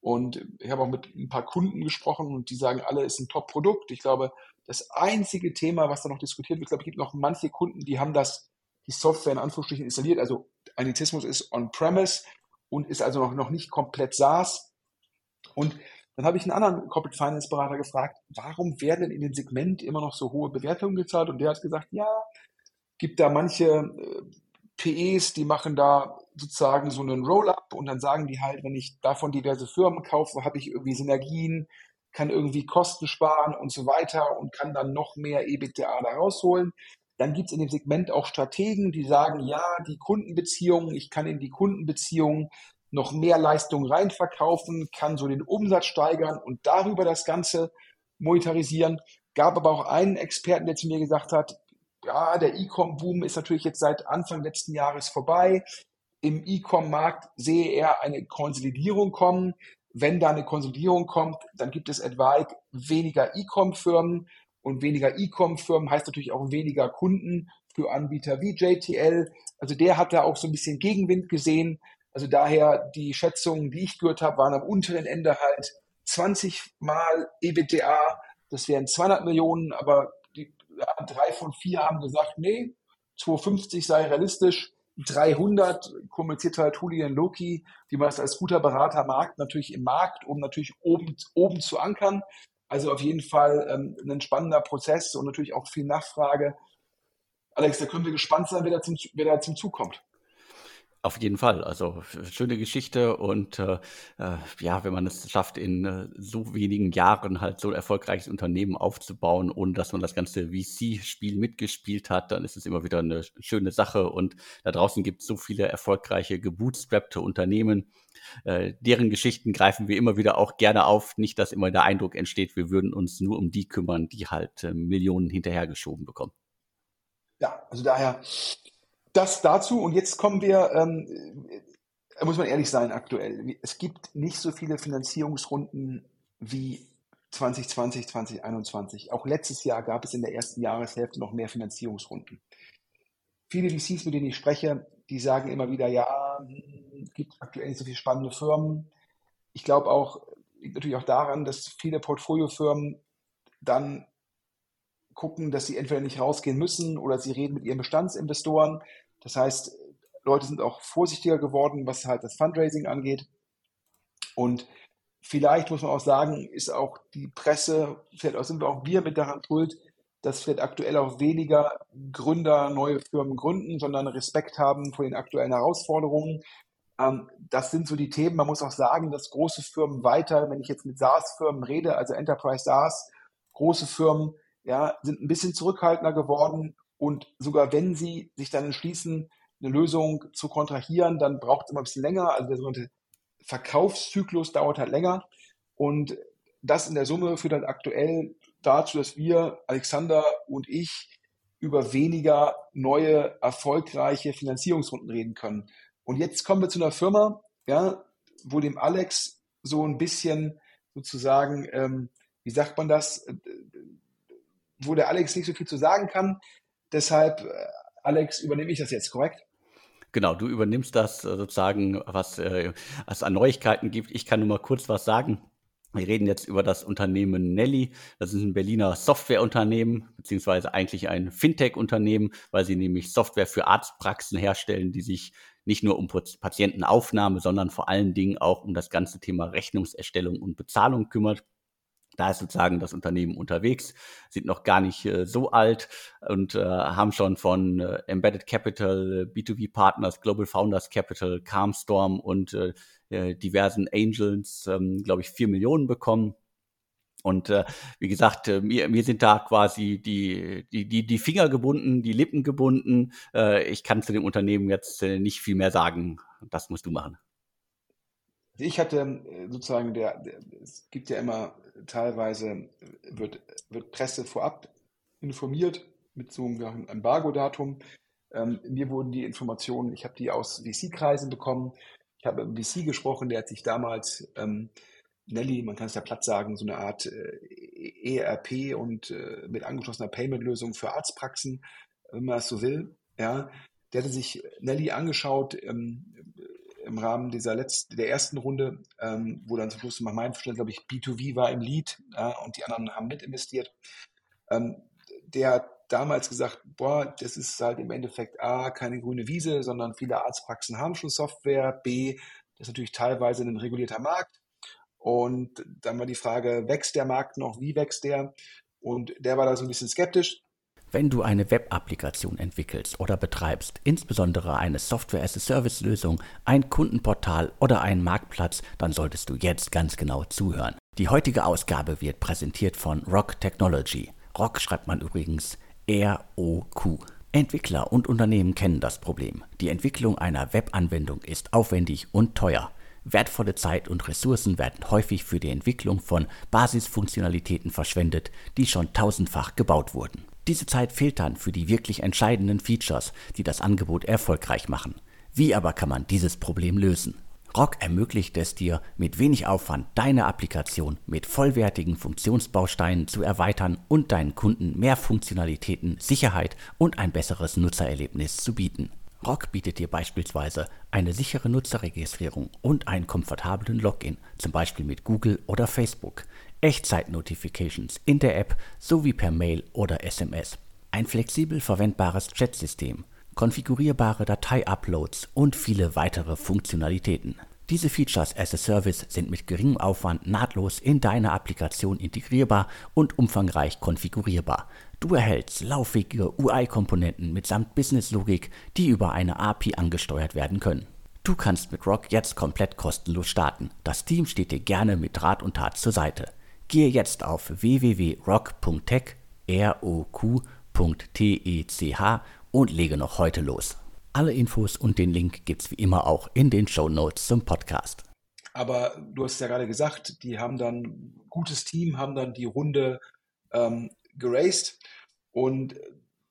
Und ich habe auch mit ein paar Kunden gesprochen und die sagen alle, ist ein Top-Produkt. Ich glaube, das einzige Thema, was da noch diskutiert wird, ich glaube, es gibt noch manche Kunden, die haben das, die Software in Anführungsstrichen installiert. Also Anizismus ist on-premise und ist also noch, noch nicht komplett SaaS. Und dann habe ich einen anderen Corporate Finance Berater gefragt, warum werden denn in dem Segment immer noch so hohe Bewertungen gezahlt? Und der hat gesagt, ja, gibt da manche äh, PEs, die machen da sozusagen so einen Roll-up und dann sagen die halt, wenn ich davon diverse Firmen kaufe, habe ich irgendwie Synergien, kann irgendwie Kosten sparen und so weiter und kann dann noch mehr EBITDA da rausholen. Dann gibt es in dem Segment auch Strategen, die sagen, ja, die Kundenbeziehungen, ich kann in die Kundenbeziehungen noch mehr Leistung reinverkaufen, kann so den Umsatz steigern und darüber das Ganze monetarisieren. Gab aber auch einen Experten, der zu mir gesagt hat, ja, der E-Com-Boom ist natürlich jetzt seit Anfang letzten Jahres vorbei. Im E-Com-Markt sehe er eine Konsolidierung kommen. Wenn da eine Konsolidierung kommt, dann gibt es etwa weniger E-Com-Firmen und weniger E-Com-Firmen heißt natürlich auch weniger Kunden für Anbieter wie JTL. Also der hat da auch so ein bisschen Gegenwind gesehen. Also daher die Schätzungen, die ich gehört habe, waren am unteren Ende halt 20 mal EBITDA. Das wären 200 Millionen, aber ja, drei von vier haben gesagt, nee, 250 sei realistisch. 300 kommuniziert halt Julian Loki, die man als guter Berater mag, natürlich im Markt, um natürlich oben, oben zu ankern. Also auf jeden Fall ähm, ein spannender Prozess und natürlich auch viel Nachfrage. Alex, da können wir gespannt sein, wer da zum, wer da zum Zug kommt. Auf jeden Fall. Also schöne Geschichte und äh, äh, ja, wenn man es schafft, in äh, so wenigen Jahren halt so ein erfolgreiches Unternehmen aufzubauen, ohne dass man das ganze VC-Spiel mitgespielt hat, dann ist es immer wieder eine schöne Sache. Und da draußen gibt es so viele erfolgreiche gebootstrappte Unternehmen. Äh, deren Geschichten greifen wir immer wieder auch gerne auf. Nicht, dass immer der Eindruck entsteht, wir würden uns nur um die kümmern, die halt äh, Millionen hinterhergeschoben bekommen. Ja, also daher das dazu. Und jetzt kommen wir, ähm, äh, muss man ehrlich sein, aktuell. Es gibt nicht so viele Finanzierungsrunden wie 2020, 2021. Auch letztes Jahr gab es in der ersten Jahreshälfte noch mehr Finanzierungsrunden. Viele VCs, mit denen ich spreche, die sagen immer wieder, ja, es gibt aktuell nicht so viele spannende Firmen. Ich glaube auch, natürlich auch daran, dass viele Portfoliofirmen dann gucken, dass sie entweder nicht rausgehen müssen oder sie reden mit ihren Bestandsinvestoren. Das heißt, Leute sind auch vorsichtiger geworden, was halt das Fundraising angeht. Und vielleicht muss man auch sagen, ist auch die Presse, vielleicht auch sind wir auch wir mit daran schuld, dass vielleicht aktuell auch weniger Gründer neue Firmen gründen, sondern Respekt haben vor den aktuellen Herausforderungen. Ähm, das sind so die Themen. Man muss auch sagen, dass große Firmen weiter, wenn ich jetzt mit SaaS-Firmen rede, also Enterprise SaaS, große Firmen ja, sind ein bisschen zurückhaltender geworden und sogar wenn sie sich dann entschließen, eine Lösung zu kontrahieren, dann braucht es immer ein bisschen länger. Also der sogenannte Verkaufszyklus dauert halt länger. Und das in der Summe führt halt aktuell dazu, dass wir, Alexander und ich, über weniger neue, erfolgreiche Finanzierungsrunden reden können. Und jetzt kommen wir zu einer Firma, ja, wo dem Alex so ein bisschen sozusagen, ähm, wie sagt man das, wo der Alex nicht so viel zu sagen kann. Deshalb, äh, Alex, übernehme ich das jetzt, korrekt? Genau, du übernimmst das äh, sozusagen, was äh, es an Neuigkeiten gibt. Ich kann nur mal kurz was sagen. Wir reden jetzt über das Unternehmen Nelly. Das ist ein Berliner Softwareunternehmen, beziehungsweise eigentlich ein Fintech-Unternehmen, weil sie nämlich Software für Arztpraxen herstellen, die sich nicht nur um Patientenaufnahme, sondern vor allen Dingen auch um das ganze Thema Rechnungserstellung und Bezahlung kümmert. Da ist sozusagen das Unternehmen unterwegs, sind noch gar nicht äh, so alt und äh, haben schon von äh, Embedded Capital, B2B Partners, Global Founders Capital, Calmstorm und äh, äh, diversen Angels, ähm, glaube ich, vier Millionen bekommen. Und äh, wie gesagt, äh, mir, mir sind da quasi die, die, die, die Finger gebunden, die Lippen gebunden. Äh, ich kann zu dem Unternehmen jetzt äh, nicht viel mehr sagen. Das musst du machen. Ich hatte äh, sozusagen, der, der, es gibt ja immer teilweise, wird, wird Presse vorab informiert mit so einem Embargo-Datum. Ähm, mir wurden die Informationen, ich habe die aus VC-Kreisen bekommen. Ich habe mit VC gesprochen, der hat sich damals ähm, Nelly, man kann es ja platt sagen, so eine Art äh, ERP und äh, mit angeschlossener Payment-Lösung für Arztpraxen, wenn man das so will. Ja, der hatte sich Nelly angeschaut, ähm, im Rahmen dieser letzten, der ersten Runde, ähm, wo dann zum Schluss nach meinem Verständnis, glaube ich, B2V war im Lead ja, und die anderen haben mit investiert. Ähm, der hat damals gesagt, boah, das ist halt im Endeffekt A, keine grüne Wiese, sondern viele Arztpraxen haben schon Software, B, das ist natürlich teilweise ein regulierter Markt. Und dann war die Frage, wächst der Markt noch, wie wächst der? Und der war da so ein bisschen skeptisch. Wenn du eine Web-Applikation entwickelst oder betreibst, insbesondere eine Software-as-a-Service-Lösung, ein Kundenportal oder einen Marktplatz, dann solltest du jetzt ganz genau zuhören. Die heutige Ausgabe wird präsentiert von Rock Technology. Rock schreibt man übrigens R-O-Q. Entwickler und Unternehmen kennen das Problem. Die Entwicklung einer Webanwendung ist aufwendig und teuer. Wertvolle Zeit und Ressourcen werden häufig für die Entwicklung von Basisfunktionalitäten verschwendet, die schon tausendfach gebaut wurden. Diese Zeit fehlt dann für die wirklich entscheidenden Features, die das Angebot erfolgreich machen. Wie aber kann man dieses Problem lösen? Rock ermöglicht es dir, mit wenig Aufwand deine Applikation mit vollwertigen Funktionsbausteinen zu erweitern und deinen Kunden mehr Funktionalitäten, Sicherheit und ein besseres Nutzererlebnis zu bieten. Rock bietet dir beispielsweise eine sichere Nutzerregistrierung und einen komfortablen Login, zum Beispiel mit Google oder Facebook, Echtzeit-Notifications in der App sowie per Mail oder SMS, ein flexibel verwendbares Chatsystem, konfigurierbare Datei-Uploads und viele weitere Funktionalitäten. Diese Features as a Service sind mit geringem Aufwand nahtlos in deine Applikation integrierbar und umfangreich konfigurierbar. Du erhältst lauffähige UI-Komponenten mitsamt Business-Logik, die über eine API angesteuert werden können. Du kannst mit Rock jetzt komplett kostenlos starten. Das Team steht dir gerne mit Rat und Tat zur Seite. Gehe jetzt auf www.rock.tech, R-O-Q.tech und lege noch heute los. Alle Infos und den Link gibt's wie immer auch in den Show Notes zum Podcast. Aber du hast ja gerade gesagt, die haben dann gutes Team, haben dann die Runde ähm, geraced und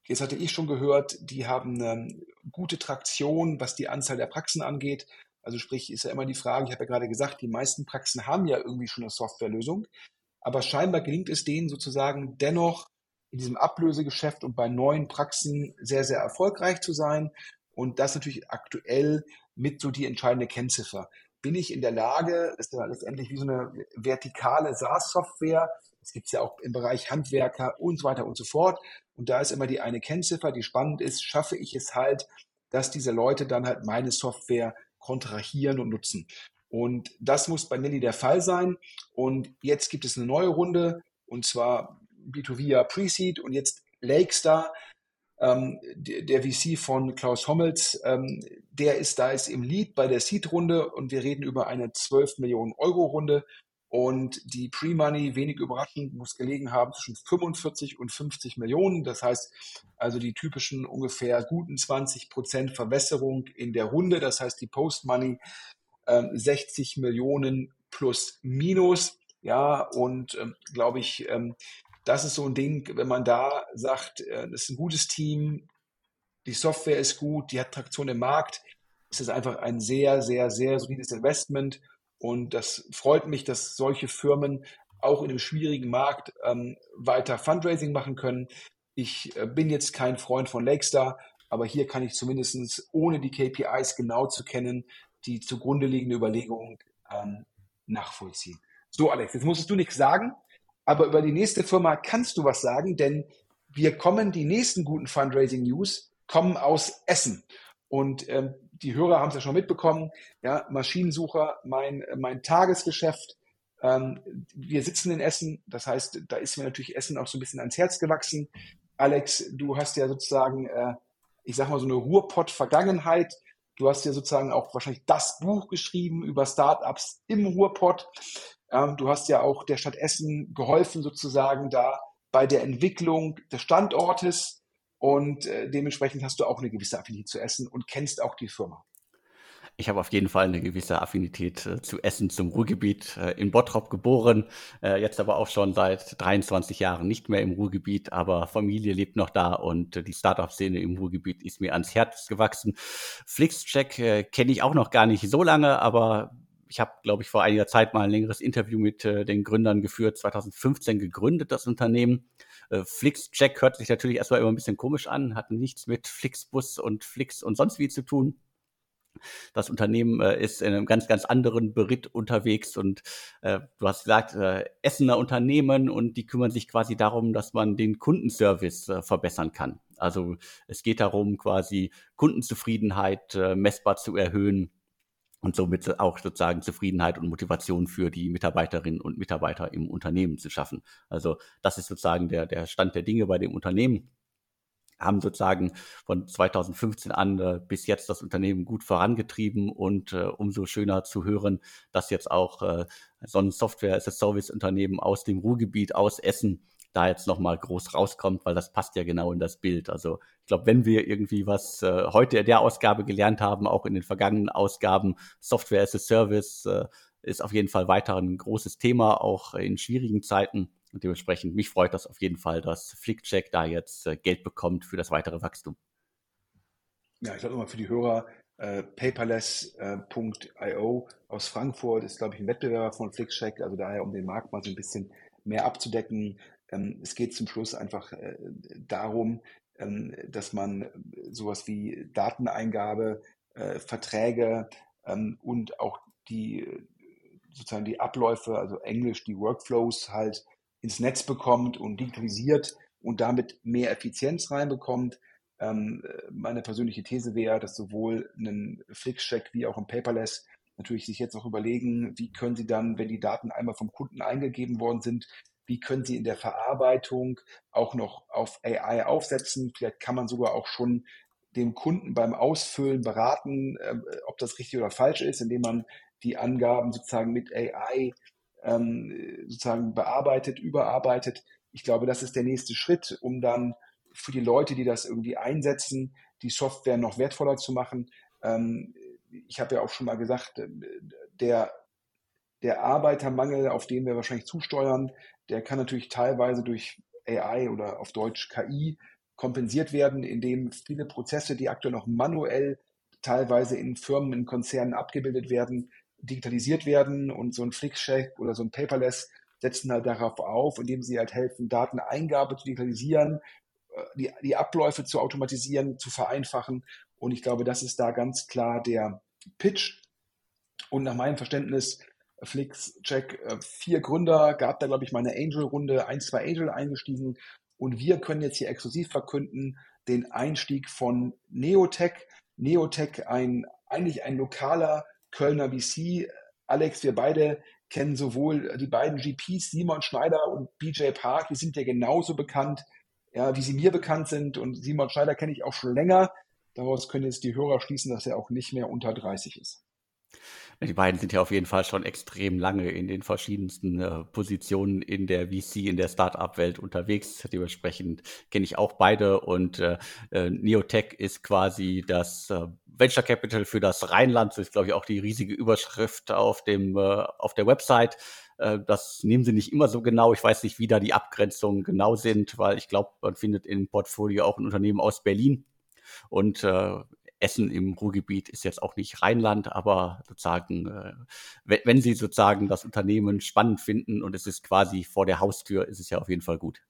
jetzt hatte ich schon gehört, die haben eine gute Traktion, was die Anzahl der Praxen angeht. Also sprich, ist ja immer die Frage, ich habe ja gerade gesagt, die meisten Praxen haben ja irgendwie schon eine Softwarelösung, aber scheinbar gelingt es denen sozusagen dennoch in diesem Ablösegeschäft und bei neuen Praxen sehr, sehr erfolgreich zu sein. Und das natürlich aktuell mit so die entscheidende Kennziffer. Bin ich in der Lage, das ist ja letztendlich wie so eine vertikale SaaS-Software, das gibt es ja auch im Bereich Handwerker und so weiter und so fort. Und da ist immer die eine Kennziffer, die spannend ist, schaffe ich es halt, dass diese Leute dann halt meine Software kontrahieren und nutzen. Und das muss bei Nelly der Fall sein. Und jetzt gibt es eine neue Runde, und zwar B2V ja Pre-Seed und jetzt Lakestar, ähm, der VC von Klaus Hommels, ähm, der ist da ist im Lead bei der Seed-Runde und wir reden über eine 12 Millionen Euro Runde und die Pre-Money, wenig überraschend, muss gelegen haben zwischen 45 und 50 Millionen. Das heißt also die typischen ungefähr guten 20 Prozent Verwässerung in der Runde. Das heißt die Post-Money ähm, 60 Millionen plus minus. Ja, und ähm, glaube ich, ähm, das ist so ein Ding, wenn man da sagt, äh, das ist ein gutes Team, die Software ist gut, die hat Traktion im Markt, ist es einfach ein sehr, sehr, sehr solides Investment. Und das freut mich, dass solche Firmen auch in einem schwierigen Markt ähm, weiter Fundraising machen können. Ich äh, bin jetzt kein Freund von Lakestar, aber hier kann ich zumindest ohne die KPIs genau zu kennen, die zugrunde liegende Überlegung ähm, nachvollziehen. So, Alex, jetzt musstest du nichts sagen. Aber über die nächste Firma kannst du was sagen, denn wir kommen, die nächsten guten Fundraising-News kommen aus Essen. Und ähm, die Hörer haben es ja schon mitbekommen, ja, Maschinensucher, mein, mein Tagesgeschäft. Ähm, wir sitzen in Essen, das heißt, da ist mir natürlich Essen auch so ein bisschen ans Herz gewachsen. Alex, du hast ja sozusagen, äh, ich sag mal, so eine Ruhrpott-Vergangenheit. Du hast ja sozusagen auch wahrscheinlich das Buch geschrieben über Startups im Ruhrpott. Ähm, du hast ja auch der Stadt Essen geholfen, sozusagen da bei der Entwicklung des Standortes und äh, dementsprechend hast du auch eine gewisse Affinität zu Essen und kennst auch die Firma. Ich habe auf jeden Fall eine gewisse Affinität äh, zu Essen, zum Ruhrgebiet. Äh, in Bottrop geboren, äh, jetzt aber auch schon seit 23 Jahren nicht mehr im Ruhrgebiet, aber Familie lebt noch da und äh, die Startup-Szene im Ruhrgebiet ist mir ans Herz gewachsen. Flixcheck äh, kenne ich auch noch gar nicht so lange, aber ich habe, glaube ich, vor einiger Zeit mal ein längeres Interview mit äh, den Gründern geführt, 2015 gegründet, das Unternehmen. Flixcheck hört sich natürlich erstmal immer ein bisschen komisch an, hat nichts mit Flixbus und Flix und sonst wie zu tun. Das Unternehmen äh, ist in einem ganz, ganz anderen Beritt unterwegs und äh, du hast gesagt, äh, Essener Unternehmen und die kümmern sich quasi darum, dass man den Kundenservice äh, verbessern kann. Also es geht darum, quasi Kundenzufriedenheit äh, messbar zu erhöhen und somit auch sozusagen Zufriedenheit und Motivation für die Mitarbeiterinnen und Mitarbeiter im Unternehmen zu schaffen. Also das ist sozusagen der, der Stand der Dinge bei dem Unternehmen haben sozusagen von 2015 an äh, bis jetzt das Unternehmen gut vorangetrieben und äh, umso schöner zu hören, dass jetzt auch äh, so ein Software-as-a-Service-Unternehmen aus dem Ruhrgebiet, aus Essen, da jetzt nochmal groß rauskommt, weil das passt ja genau in das Bild. Also ich glaube, wenn wir irgendwie was äh, heute in der Ausgabe gelernt haben, auch in den vergangenen Ausgaben, Software as a Service äh, ist auf jeden Fall weiter ein großes Thema, auch in schwierigen Zeiten. Und dementsprechend, mich freut das auf jeden Fall, dass Flickcheck da jetzt äh, Geld bekommt für das weitere Wachstum. Ja, ich glaube nochmal für die Hörer, äh, paperless.io äh, aus Frankfurt ist, glaube ich, ein Wettbewerber von Flickcheck, also daher, um den Markt mal so ein bisschen mehr abzudecken. Ähm, es geht zum Schluss einfach äh, darum, ähm, dass man sowas wie Dateneingabe, äh, Verträge ähm, und auch die sozusagen die Abläufe, also Englisch, die Workflows halt ins Netz bekommt und digitalisiert und damit mehr Effizienz reinbekommt. Ähm, meine persönliche These wäre, dass sowohl ein Flixcheck wie auch ein Paperless natürlich sich jetzt auch überlegen, wie können sie dann, wenn die Daten einmal vom Kunden eingegeben worden sind, wie können sie in der Verarbeitung auch noch auf AI aufsetzen. Vielleicht kann man sogar auch schon dem Kunden beim Ausfüllen beraten, äh, ob das richtig oder falsch ist, indem man die Angaben sozusagen mit AI ähm, sozusagen bearbeitet, überarbeitet. Ich glaube, das ist der nächste Schritt, um dann für die Leute, die das irgendwie einsetzen, die Software noch wertvoller zu machen. Ähm, ich habe ja auch schon mal gesagt, äh, der, der Arbeitermangel, auf den wir wahrscheinlich zusteuern, der kann natürlich teilweise durch AI oder auf Deutsch KI kompensiert werden, indem viele Prozesse, die aktuell noch manuell teilweise in Firmen, in Konzernen abgebildet werden, digitalisiert werden und so ein Flickcheck oder so ein Paperless setzen halt darauf auf, indem sie halt helfen, Dateneingabe zu digitalisieren, äh, die, die Abläufe zu automatisieren, zu vereinfachen. Und ich glaube, das ist da ganz klar der Pitch. Und nach meinem Verständnis, Flixcheck, äh, vier Gründer, gab da, glaube ich, mal eine Angel-Runde, ein, zwei Angel eingestiegen. Und wir können jetzt hier exklusiv verkünden, den Einstieg von Neotech. Neotech, ein, eigentlich ein lokaler Kölner VC. Alex, wir beide kennen sowohl die beiden GPs, Simon Schneider und BJ Park, die sind ja genauso bekannt, ja, wie sie mir bekannt sind. Und Simon Schneider kenne ich auch schon länger. Daraus können jetzt die Hörer schließen, dass er auch nicht mehr unter 30 ist. Die beiden sind ja auf jeden Fall schon extrem lange in den verschiedensten äh, Positionen in der VC, in der Startup-Welt unterwegs. Dementsprechend kenne ich auch beide und äh, äh, Neotech ist quasi das äh, Venture Capital für das Rheinland. Das ist, glaube ich, auch die riesige Überschrift auf dem äh, auf der Website. Das nehmen sie nicht immer so genau. Ich weiß nicht, wie da die Abgrenzungen genau sind, weil ich glaube, man findet im Portfolio auch ein Unternehmen aus Berlin. Und äh, Essen im Ruhrgebiet ist jetzt auch nicht Rheinland, aber sozusagen, äh, wenn, Sie sozusagen das Unternehmen spannend finden und es ist quasi vor der Haustür, ist es ja auf jeden Fall gut.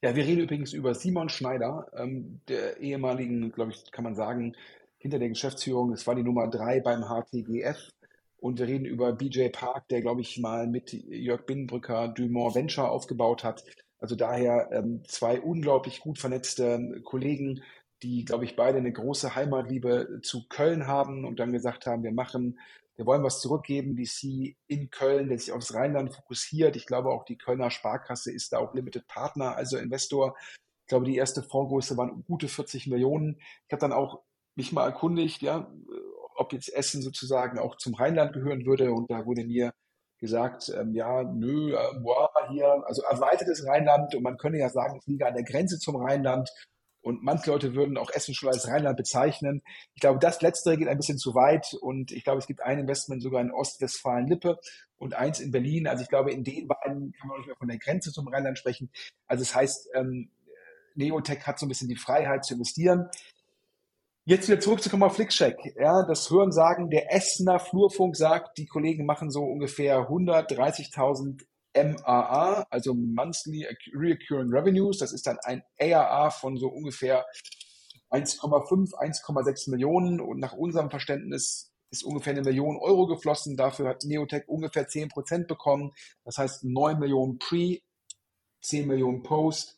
Ja, wir reden übrigens über Simon Schneider, ähm, der ehemaligen, glaube ich, kann man sagen, hinter der Geschäftsführung. Es war die Nummer drei beim HTGF. Und wir reden über BJ Park, der, glaube ich, mal mit Jörg Binnenbrücker Dumont Venture aufgebaut hat. Also daher ähm, zwei unglaublich gut vernetzte Kollegen, die, glaube ich, beide eine große Heimatliebe zu Köln haben und dann gesagt haben, wir machen, wir wollen was zurückgeben, wie sie in Köln, der sich aufs Rheinland fokussiert. Ich glaube, auch die Kölner Sparkasse ist da auch Limited Partner, also Investor. Ich glaube, die erste Fondsgröße waren gute 40 Millionen. Ich habe dann auch mich mal erkundigt, ja, ob jetzt Essen sozusagen auch zum Rheinland gehören würde. Und da wurde mir gesagt, ähm, ja, nö, äh, boah, hier, also erweitertes Rheinland und man könnte ja sagen, ich liege an der Grenze zum Rheinland. Und manche Leute würden auch Essen schon als Rheinland bezeichnen. Ich glaube, das Letztere geht ein bisschen zu weit. Und ich glaube, es gibt ein Investment sogar in Ostwestfalen-Lippe und eins in Berlin. Also ich glaube, in den beiden kann man nicht mehr von der Grenze zum Rheinland sprechen. Also es das heißt, ähm, Neotech hat so ein bisschen die Freiheit zu investieren. Jetzt wieder zurückzukommen auf Flickcheck. Ja, das Hören sagen, der Essener Flurfunk sagt, die Kollegen machen so ungefähr 130.000 MAA, also Monthly Recurring Revenues. Das ist dann ein ARA von so ungefähr 1,5, 1,6 Millionen und nach unserem Verständnis ist ungefähr eine Million Euro geflossen. Dafür hat Neotech ungefähr 10 Prozent bekommen. Das heißt 9 Millionen Pre, 10 Millionen Post.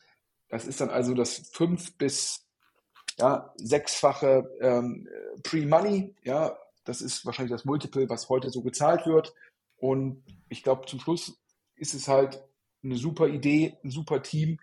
Das ist dann also das fünf bis ja, sechsfache ähm, Pre-Money. Ja, das ist wahrscheinlich das Multiple, was heute so gezahlt wird. Und ich glaube, zum Schluss ist es halt eine super Idee, ein super Team.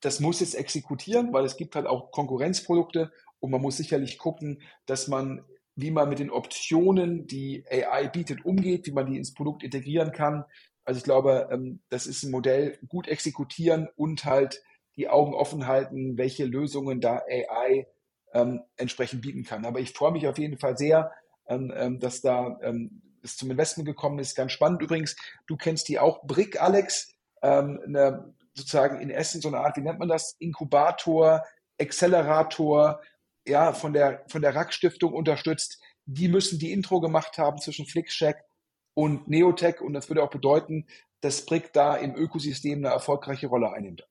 Das muss jetzt exekutieren, weil es gibt halt auch Konkurrenzprodukte und man muss sicherlich gucken, dass man, wie man mit den Optionen, die AI bietet, umgeht, wie man die ins Produkt integrieren kann. Also ich glaube, ähm, das ist ein Modell, gut exekutieren und halt die Augen offen halten, welche Lösungen da AI ähm, entsprechend bieten kann. Aber ich freue mich auf jeden Fall sehr, ähm, dass da es zum Investment gekommen ist. Ganz spannend übrigens. Du kennst die auch, Brick, Alex, ähm, eine, sozusagen in Essen so eine Art, wie nennt man das? Inkubator, Accelerator, ja, von der, von der Rack-Stiftung unterstützt. Die müssen die Intro gemacht haben zwischen Flickcheck und Neotech. Und das würde auch bedeuten, dass Brick da im Ökosystem eine erfolgreiche Rolle einnimmt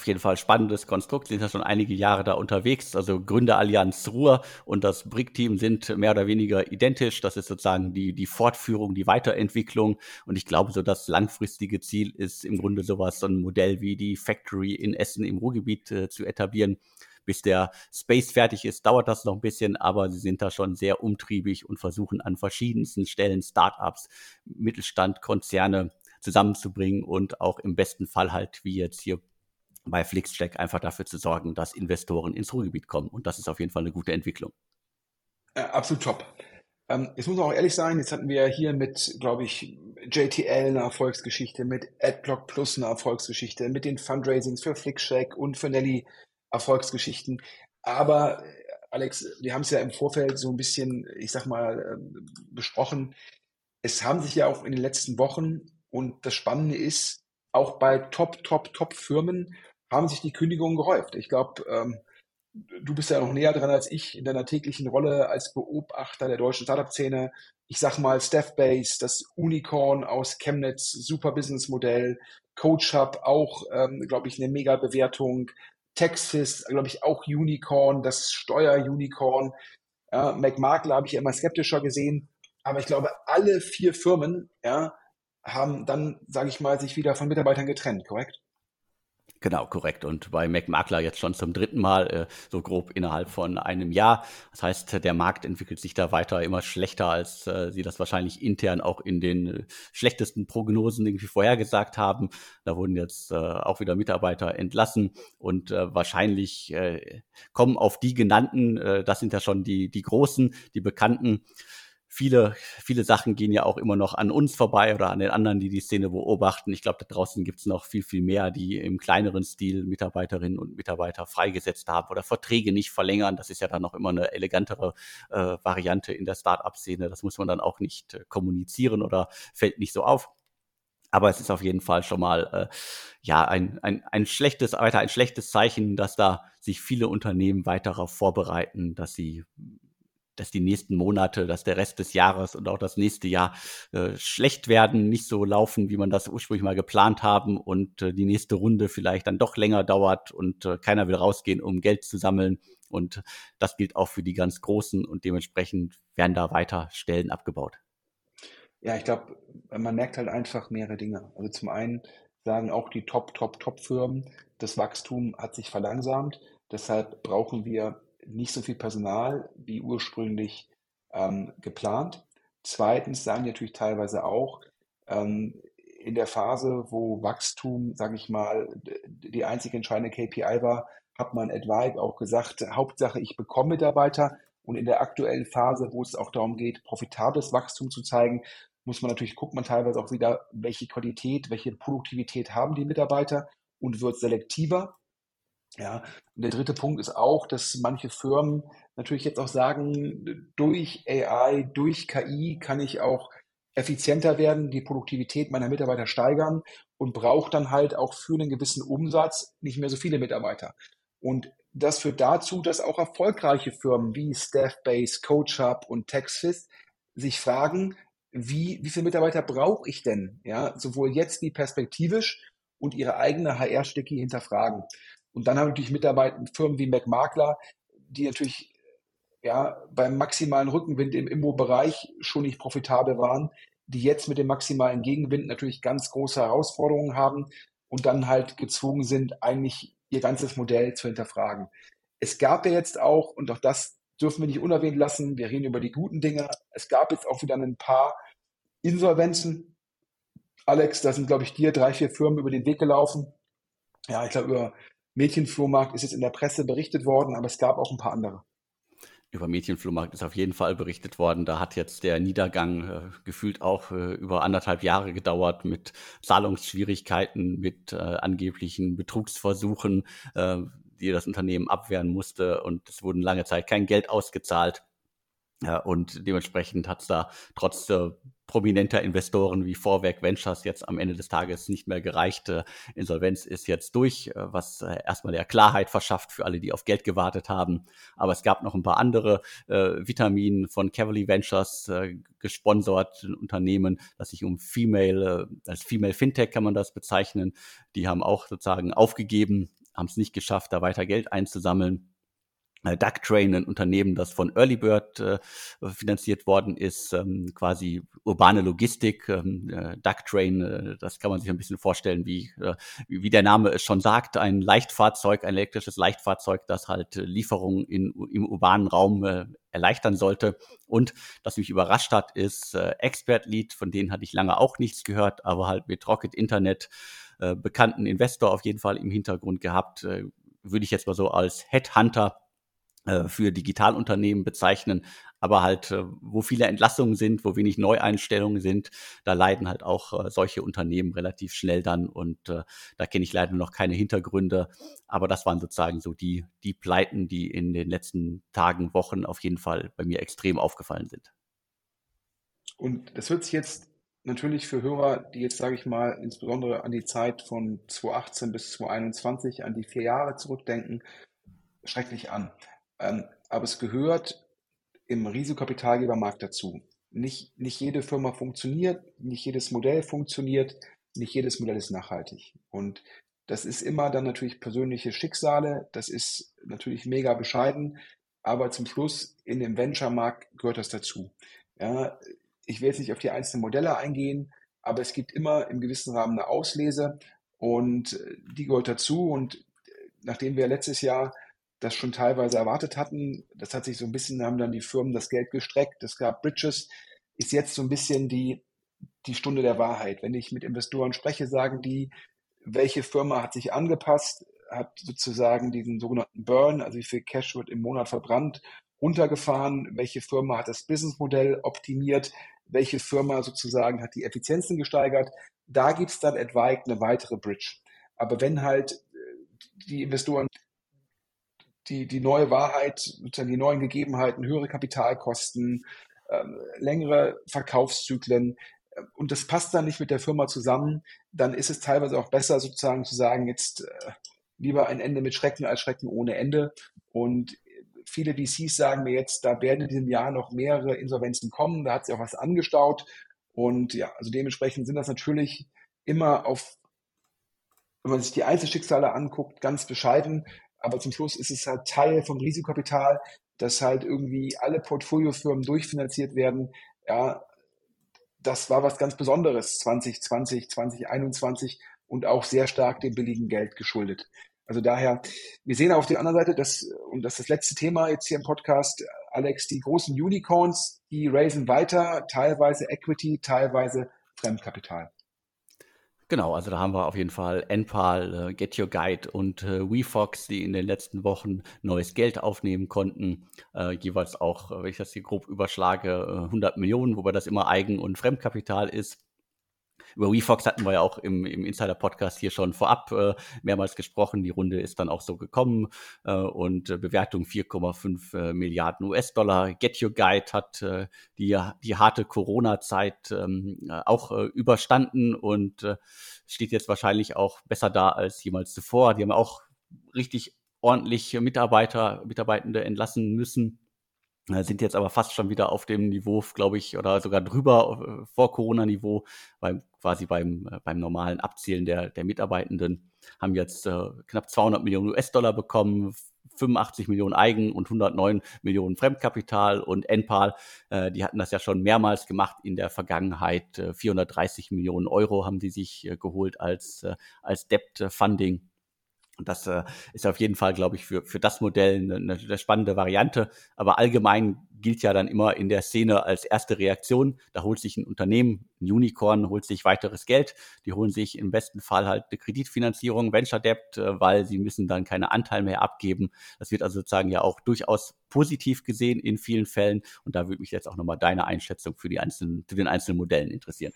auf jeden Fall spannendes Konstrukt, sind ja schon einige Jahre da unterwegs. Also Gründerallianz Ruhr und das BRIC-Team sind mehr oder weniger identisch. Das ist sozusagen die, die Fortführung, die Weiterentwicklung. Und ich glaube, so das langfristige Ziel ist im Grunde sowas, so ein Modell wie die Factory in Essen im Ruhrgebiet äh, zu etablieren. Bis der Space fertig ist, dauert das noch ein bisschen, aber sie sind da schon sehr umtriebig und versuchen an verschiedensten Stellen Startups, Mittelstand, Konzerne zusammenzubringen und auch im besten Fall halt, wie jetzt hier bei Flixcheck einfach dafür zu sorgen, dass Investoren ins Ruhrgebiet kommen. Und das ist auf jeden Fall eine gute Entwicklung. Äh, absolut top. Ähm, jetzt muss man auch ehrlich sein, jetzt hatten wir hier mit, glaube ich, JTL eine Erfolgsgeschichte, mit AdBlock Plus eine Erfolgsgeschichte, mit den Fundraisings für Flickcheck und für Nelly Erfolgsgeschichten. Aber äh, Alex, wir haben es ja im Vorfeld so ein bisschen, ich sag mal, äh, besprochen. Es haben sich ja auch in den letzten Wochen und das Spannende ist, auch bei Top, Top, Top Firmen haben sich die Kündigungen gehäuft. Ich glaube, ähm, du bist ja noch näher dran als ich in deiner täglichen Rolle als Beobachter der deutschen Startup-Szene. Ich sag mal Staffbase, das Unicorn aus Chemnitz, super Businessmodell, CoachHub auch, ähm, glaube ich, eine Mega-Bewertung, Texas, glaube ich, auch Unicorn, das Steuer-Unicorn. Ja, McMakler habe ich immer skeptischer gesehen, aber ich glaube, alle vier Firmen, ja, haben dann, sage ich mal, sich wieder von Mitarbeitern getrennt, korrekt? Genau, korrekt. Und bei MacMakler jetzt schon zum dritten Mal, äh, so grob innerhalb von einem Jahr. Das heißt, der Markt entwickelt sich da weiter immer schlechter, als äh, sie das wahrscheinlich intern auch in den äh, schlechtesten Prognosen irgendwie vorhergesagt haben. Da wurden jetzt äh, auch wieder Mitarbeiter entlassen und äh, wahrscheinlich kommen auf die genannten, das sind ja schon die, die großen, die bekannten, viele, viele Sachen gehen ja auch immer noch an uns vorbei oder an den anderen, die die Szene beobachten. Ich glaube, da draußen gibt es noch viel, viel mehr, die im kleineren Stil Mitarbeiterinnen und Mitarbeiter freigesetzt haben oder Verträge nicht verlängern. Das ist ja dann noch immer eine elegantere äh, Variante in der Start-up-Szene. Das muss man dann auch nicht äh, kommunizieren oder fällt nicht so auf. Aber es ist auf jeden Fall schon mal äh, ja ein, ein, ein schlechtes, weiter ein schlechtes Zeichen, dass da sich viele Unternehmen weiter darauf vorbereiten, dass sie dass die nächsten Monate, dass der Rest des Jahres und auch das nächste Jahr äh, schlecht werden, nicht so laufen, wie man das ursprünglich mal geplant haben und äh, die nächste Runde vielleicht dann doch länger dauert und äh, keiner will rausgehen, um Geld zu sammeln. Und das gilt auch für die ganz Großen und dementsprechend werden da weiter Stellen abgebaut. Ja, ich glaube, man merkt halt einfach mehrere Dinge. Also zum einen sagen auch die Top, Top, Top-Firmen, das Wachstum hat sich verlangsamt. Deshalb brauchen wir nicht so viel Personal wie ursprünglich ähm, geplant. Zweitens sagen die natürlich teilweise auch, ähm, in der Phase, wo Wachstum, sage ich mal, die einzige entscheidende KPI war, hat man etwaig auch gesagt, Hauptsache, ich bekomme Mitarbeiter. Und in der aktuellen Phase, wo es auch darum geht, profitables Wachstum zu zeigen, muss man natürlich, guckt man teilweise auch wieder, welche Qualität, welche Produktivität haben die Mitarbeiter und wird selektiver. Ja, und der dritte Punkt ist auch, dass manche Firmen natürlich jetzt auch sagen, durch AI, durch KI kann ich auch effizienter werden, die Produktivität meiner Mitarbeiter steigern und braucht dann halt auch für einen gewissen Umsatz nicht mehr so viele Mitarbeiter. Und das führt dazu, dass auch erfolgreiche Firmen wie Staffbase, CoachUp und TextFist sich fragen, wie, wie viele Mitarbeiter brauche ich denn? Ja, sowohl jetzt wie perspektivisch und ihre eigene HR-Sticky hinterfragen. Und dann haben natürlich Mitarbeiter, Firmen wie McMakler, die natürlich ja, beim maximalen Rückenwind im Immo-Bereich schon nicht profitabel waren, die jetzt mit dem maximalen Gegenwind natürlich ganz große Herausforderungen haben und dann halt gezwungen sind, eigentlich ihr ganzes Modell zu hinterfragen. Es gab ja jetzt auch, und auch das dürfen wir nicht unerwähnt lassen, wir reden über die guten Dinge, es gab jetzt auch wieder ein paar Insolvenzen. Alex, da sind, glaube ich, dir drei, vier Firmen über den Weg gelaufen. Ja, ich glaube, über Mädchenflohmarkt ist jetzt in der Presse berichtet worden, aber es gab auch ein paar andere über Mädchenflohmarkt ist auf jeden Fall berichtet worden. Da hat jetzt der Niedergang äh, gefühlt auch äh, über anderthalb Jahre gedauert mit Zahlungsschwierigkeiten, mit äh, angeblichen Betrugsversuchen, äh, die das Unternehmen abwehren musste. Und es wurden lange Zeit kein Geld ausgezahlt. Ja, und dementsprechend hat es da trotz prominenter Investoren wie Vorwerk Ventures jetzt am Ende des Tages nicht mehr gereicht. Insolvenz ist jetzt durch, äh, was äh, erstmal der Klarheit verschafft für alle, die auf Geld gewartet haben. Aber es gab noch ein paar andere äh, Vitamin von Cavalry Ventures äh, gesponsert Unternehmen, das sich um Female, äh, als Female Fintech kann man das bezeichnen. Die haben auch sozusagen aufgegeben, haben es nicht geschafft, da weiter Geld einzusammeln. Äh, Ducktrain, ein Unternehmen, das von Earlybird äh, finanziert worden ist, ähm, quasi urbane Logistik. Ähm, äh, Ducktrain, äh, das kann man sich ein bisschen vorstellen, wie, äh, wie der Name es schon sagt, ein Leichtfahrzeug, ein elektrisches Leichtfahrzeug, das halt äh, Lieferungen in, im urbanen Raum erleichtern sollte. Und was mich überrascht hat, ist Expert Lead, von denen hatte ich lange auch nichts gehört, aber halt mit Rocket Internet bekannten Investor auf jeden Fall im Hintergrund gehabt, würde ich jetzt mal so als Headhunter für Digitalunternehmen bezeichnen, aber halt, äh, wo viele Entlassungen sind, wo wenig Neueinstellungen sind, da leiden halt auch äh, solche Unternehmen relativ schnell dann und äh, da kenne ich leider noch keine Hintergründe, aber das waren sozusagen so die, die Pleiten, die in den letzten Tagen, Wochen auf jeden Fall bei mir extrem aufgefallen sind. Und das wird sich jetzt natürlich für Hörer, die jetzt, sage ich mal, insbesondere an die Zeit von 2018 bis 2021, an die vier Jahre zurückdenken, schrecklich an. Ähm, aber es gehört im Risikokapitalgebermarkt dazu. Nicht, nicht jede Firma funktioniert, nicht jedes Modell funktioniert, nicht jedes Modell ist nachhaltig. Und das ist immer dann natürlich persönliche Schicksale, das ist natürlich mega bescheiden, aber zum Schluss in dem Venture-Markt gehört das dazu. Ja, ich will jetzt nicht auf die einzelnen Modelle eingehen, aber es gibt immer im gewissen Rahmen eine Auslese und die gehört dazu. Und nachdem wir letztes Jahr das schon teilweise erwartet hatten. Das hat sich so ein bisschen, haben dann die Firmen das Geld gestreckt. Es gab Bridges. Ist jetzt so ein bisschen die, die Stunde der Wahrheit. Wenn ich mit Investoren spreche, sagen die, welche Firma hat sich angepasst, hat sozusagen diesen sogenannten Burn, also wie viel Cash wird im Monat verbrannt, runtergefahren, welche Firma hat das Businessmodell optimiert, welche Firma sozusagen hat die Effizienzen gesteigert. Da gibt es dann etwaig eine weitere Bridge. Aber wenn halt äh, die Investoren die, die neue Wahrheit, die neuen Gegebenheiten, höhere Kapitalkosten, ähm, längere Verkaufszyklen. Äh, und das passt dann nicht mit der Firma zusammen, dann ist es teilweise auch besser, sozusagen zu sagen, jetzt äh, lieber ein Ende mit Schrecken als Schrecken ohne Ende. Und viele VCs sagen mir jetzt, da werden in diesem Jahr noch mehrere Insolvenzen kommen, da hat sich auch was angestaut. Und ja, also dementsprechend sind das natürlich immer auf, wenn man sich die Einzelschicksale anguckt, ganz bescheiden. Aber zum Schluss ist es halt Teil vom Risikokapital, dass halt irgendwie alle Portfoliofirmen durchfinanziert werden. Ja, das war was ganz Besonderes 2020, 2021 und auch sehr stark dem billigen Geld geschuldet. Also daher, wir sehen auf der anderen Seite, dass, und das ist das letzte Thema jetzt hier im Podcast, Alex, die großen Unicorns, die raisen weiter, teilweise Equity, teilweise Fremdkapital. Genau, also da haben wir auf jeden Fall NPAL, äh, Get Your Guide und äh, WeFox, die in den letzten Wochen neues Geld aufnehmen konnten. Äh, jeweils auch, äh, wenn ich das hier grob überschlage, 100 äh, Millionen, wobei das immer Eigen- und Fremdkapital ist. Über WeFox hatten wir ja auch im, im Insider-Podcast hier schon vorab äh, mehrmals gesprochen. Die Runde ist dann auch so gekommen äh, und äh, Bewertung 4,5 äh, Milliarden US-Dollar. Get Your Guide hat äh, die, die harte Corona-Zeit ähm, äh, auch überstanden und steht jetzt wahrscheinlich auch besser da als jemals zuvor. Die haben auch richtig ordentlich Mitarbeiter, Mitarbeitende entlassen müssen sind jetzt aber fast schon wieder auf dem Niveau, glaube ich, oder sogar drüber äh, vor Corona-Niveau, beim, quasi beim, äh, beim normalen Abzählen der, der Mitarbeitenden, haben jetzt äh, knapp 200 Millionen US-Dollar bekommen, 85 Millionen Eigen und 109 Millionen Fremdkapital und Enpal, äh, die hatten das ja schon mehrmals gemacht in der Vergangenheit. Äh, 430 Millionen Euro haben die sich äh, geholt als, äh, als Debt Funding. Und das äh, ist auf jeden Fall, glaube ich, für, für das Modell eine, eine spannende Variante. Aber allgemein gilt ja dann immer in der Szene als erste Reaktion, da holt sich ein Unternehmen, ein Unicorn, holt sich weiteres Geld. Die holen sich im besten Fall halt eine Kreditfinanzierung, Venture Debt, äh, weil sie müssen dann keine Anteil mehr abgeben. Das wird also sozusagen ja auch durchaus positiv gesehen in vielen Fällen. Und da würde mich jetzt auch nochmal deine Einschätzung für die einzelnen, zu den einzelnen Modellen interessieren.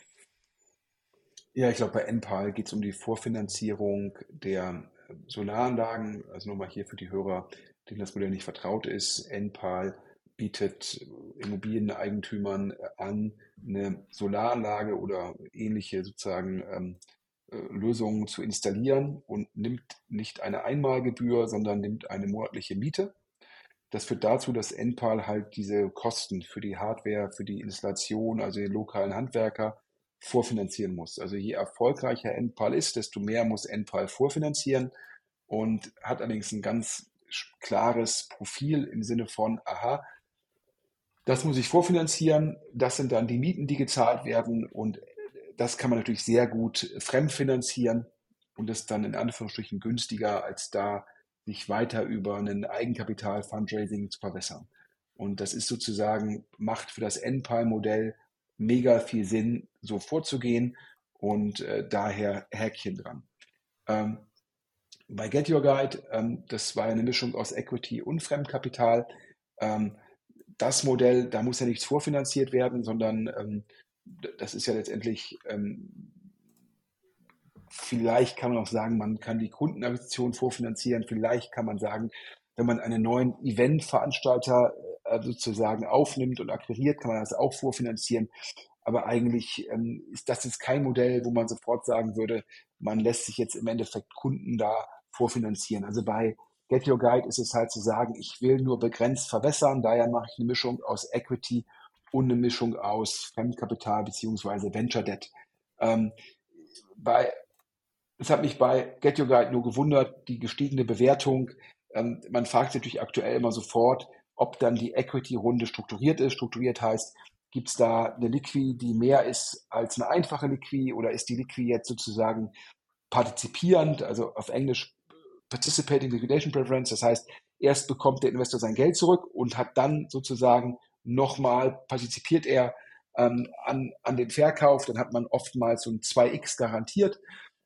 Ja, ich glaube, bei NPAL geht es um die Vorfinanzierung der Solaranlagen, also nochmal hier für die Hörer, denen das Modell nicht vertraut ist, NPAL bietet Immobilieneigentümern an, eine Solaranlage oder ähnliche sozusagen ähm, äh, Lösungen zu installieren und nimmt nicht eine Einmalgebühr, sondern nimmt eine monatliche Miete. Das führt dazu, dass NPAL halt diese Kosten für die Hardware, für die Installation, also den lokalen Handwerker, vorfinanzieren muss. Also je erfolgreicher NPAL ist, desto mehr muss NPAL vorfinanzieren und hat allerdings ein ganz klares Profil im Sinne von, aha, das muss ich vorfinanzieren, das sind dann die Mieten, die gezahlt werden und das kann man natürlich sehr gut fremdfinanzieren und ist dann in Anführungsstrichen günstiger, als da sich weiter über ein Eigenkapital-Fundraising zu verbessern. Und das ist sozusagen, macht für das NPAL-Modell mega viel Sinn, so vorzugehen und äh, daher Häkchen dran. Ähm, bei Get Your Guide, ähm, das war eine Mischung aus Equity und Fremdkapital. Ähm, das Modell, da muss ja nichts vorfinanziert werden, sondern ähm, das ist ja letztendlich, ähm, vielleicht kann man auch sagen, man kann die Kundenakquisition vorfinanzieren, vielleicht kann man sagen, wenn man einen neuen Eventveranstalter äh, sozusagen aufnimmt und akquiriert, kann man das auch vorfinanzieren. Aber eigentlich ähm, ist das jetzt kein Modell, wo man sofort sagen würde, man lässt sich jetzt im Endeffekt Kunden da vorfinanzieren. Also bei Get Your Guide ist es halt zu sagen, ich will nur begrenzt verbessern, daher mache ich eine Mischung aus Equity und eine Mischung aus Fremdkapital beziehungsweise Venture Debt. Ähm, bei, es hat mich bei Get Your Guide nur gewundert, die gestiegene Bewertung. Ähm, man fragt sich natürlich aktuell immer sofort, ob dann die Equity-Runde strukturiert ist. Strukturiert heißt, gibt es da eine Liquid, die mehr ist als eine einfache Liquid oder ist die Liquid jetzt sozusagen partizipierend, also auf Englisch Participating Liquidation Preference, das heißt, erst bekommt der Investor sein Geld zurück und hat dann sozusagen nochmal, partizipiert er ähm, an, an dem Verkauf, dann hat man oftmals so ein 2x garantiert.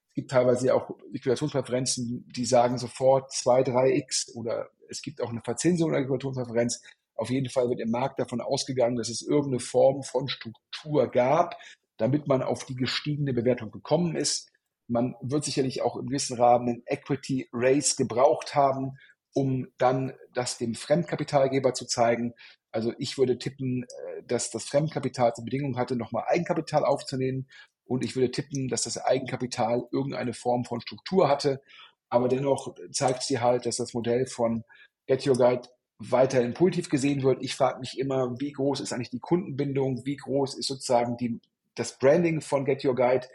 Es gibt teilweise auch Liquidationspräferenzen, die sagen sofort 2, 3x oder es gibt auch eine Verzinsung der Liquidationspräferenz. Auf jeden Fall wird im Markt davon ausgegangen, dass es irgendeine Form von Struktur gab, damit man auf die gestiegene Bewertung gekommen ist. Man wird sicherlich auch im gewissen Rahmen einen Equity Raise gebraucht haben, um dann das dem Fremdkapitalgeber zu zeigen. Also ich würde tippen, äh, dass das Fremdkapital zur Bedingung hatte, nochmal Eigenkapital aufzunehmen. Und ich würde tippen, dass das Eigenkapital irgendeine Form von Struktur hatte. Aber dennoch zeigt sie halt, dass das Modell von Get Your Guide weiterhin positiv gesehen wird. Ich frage mich immer, wie groß ist eigentlich die Kundenbindung, wie groß ist sozusagen die, das Branding von Get Your Guide.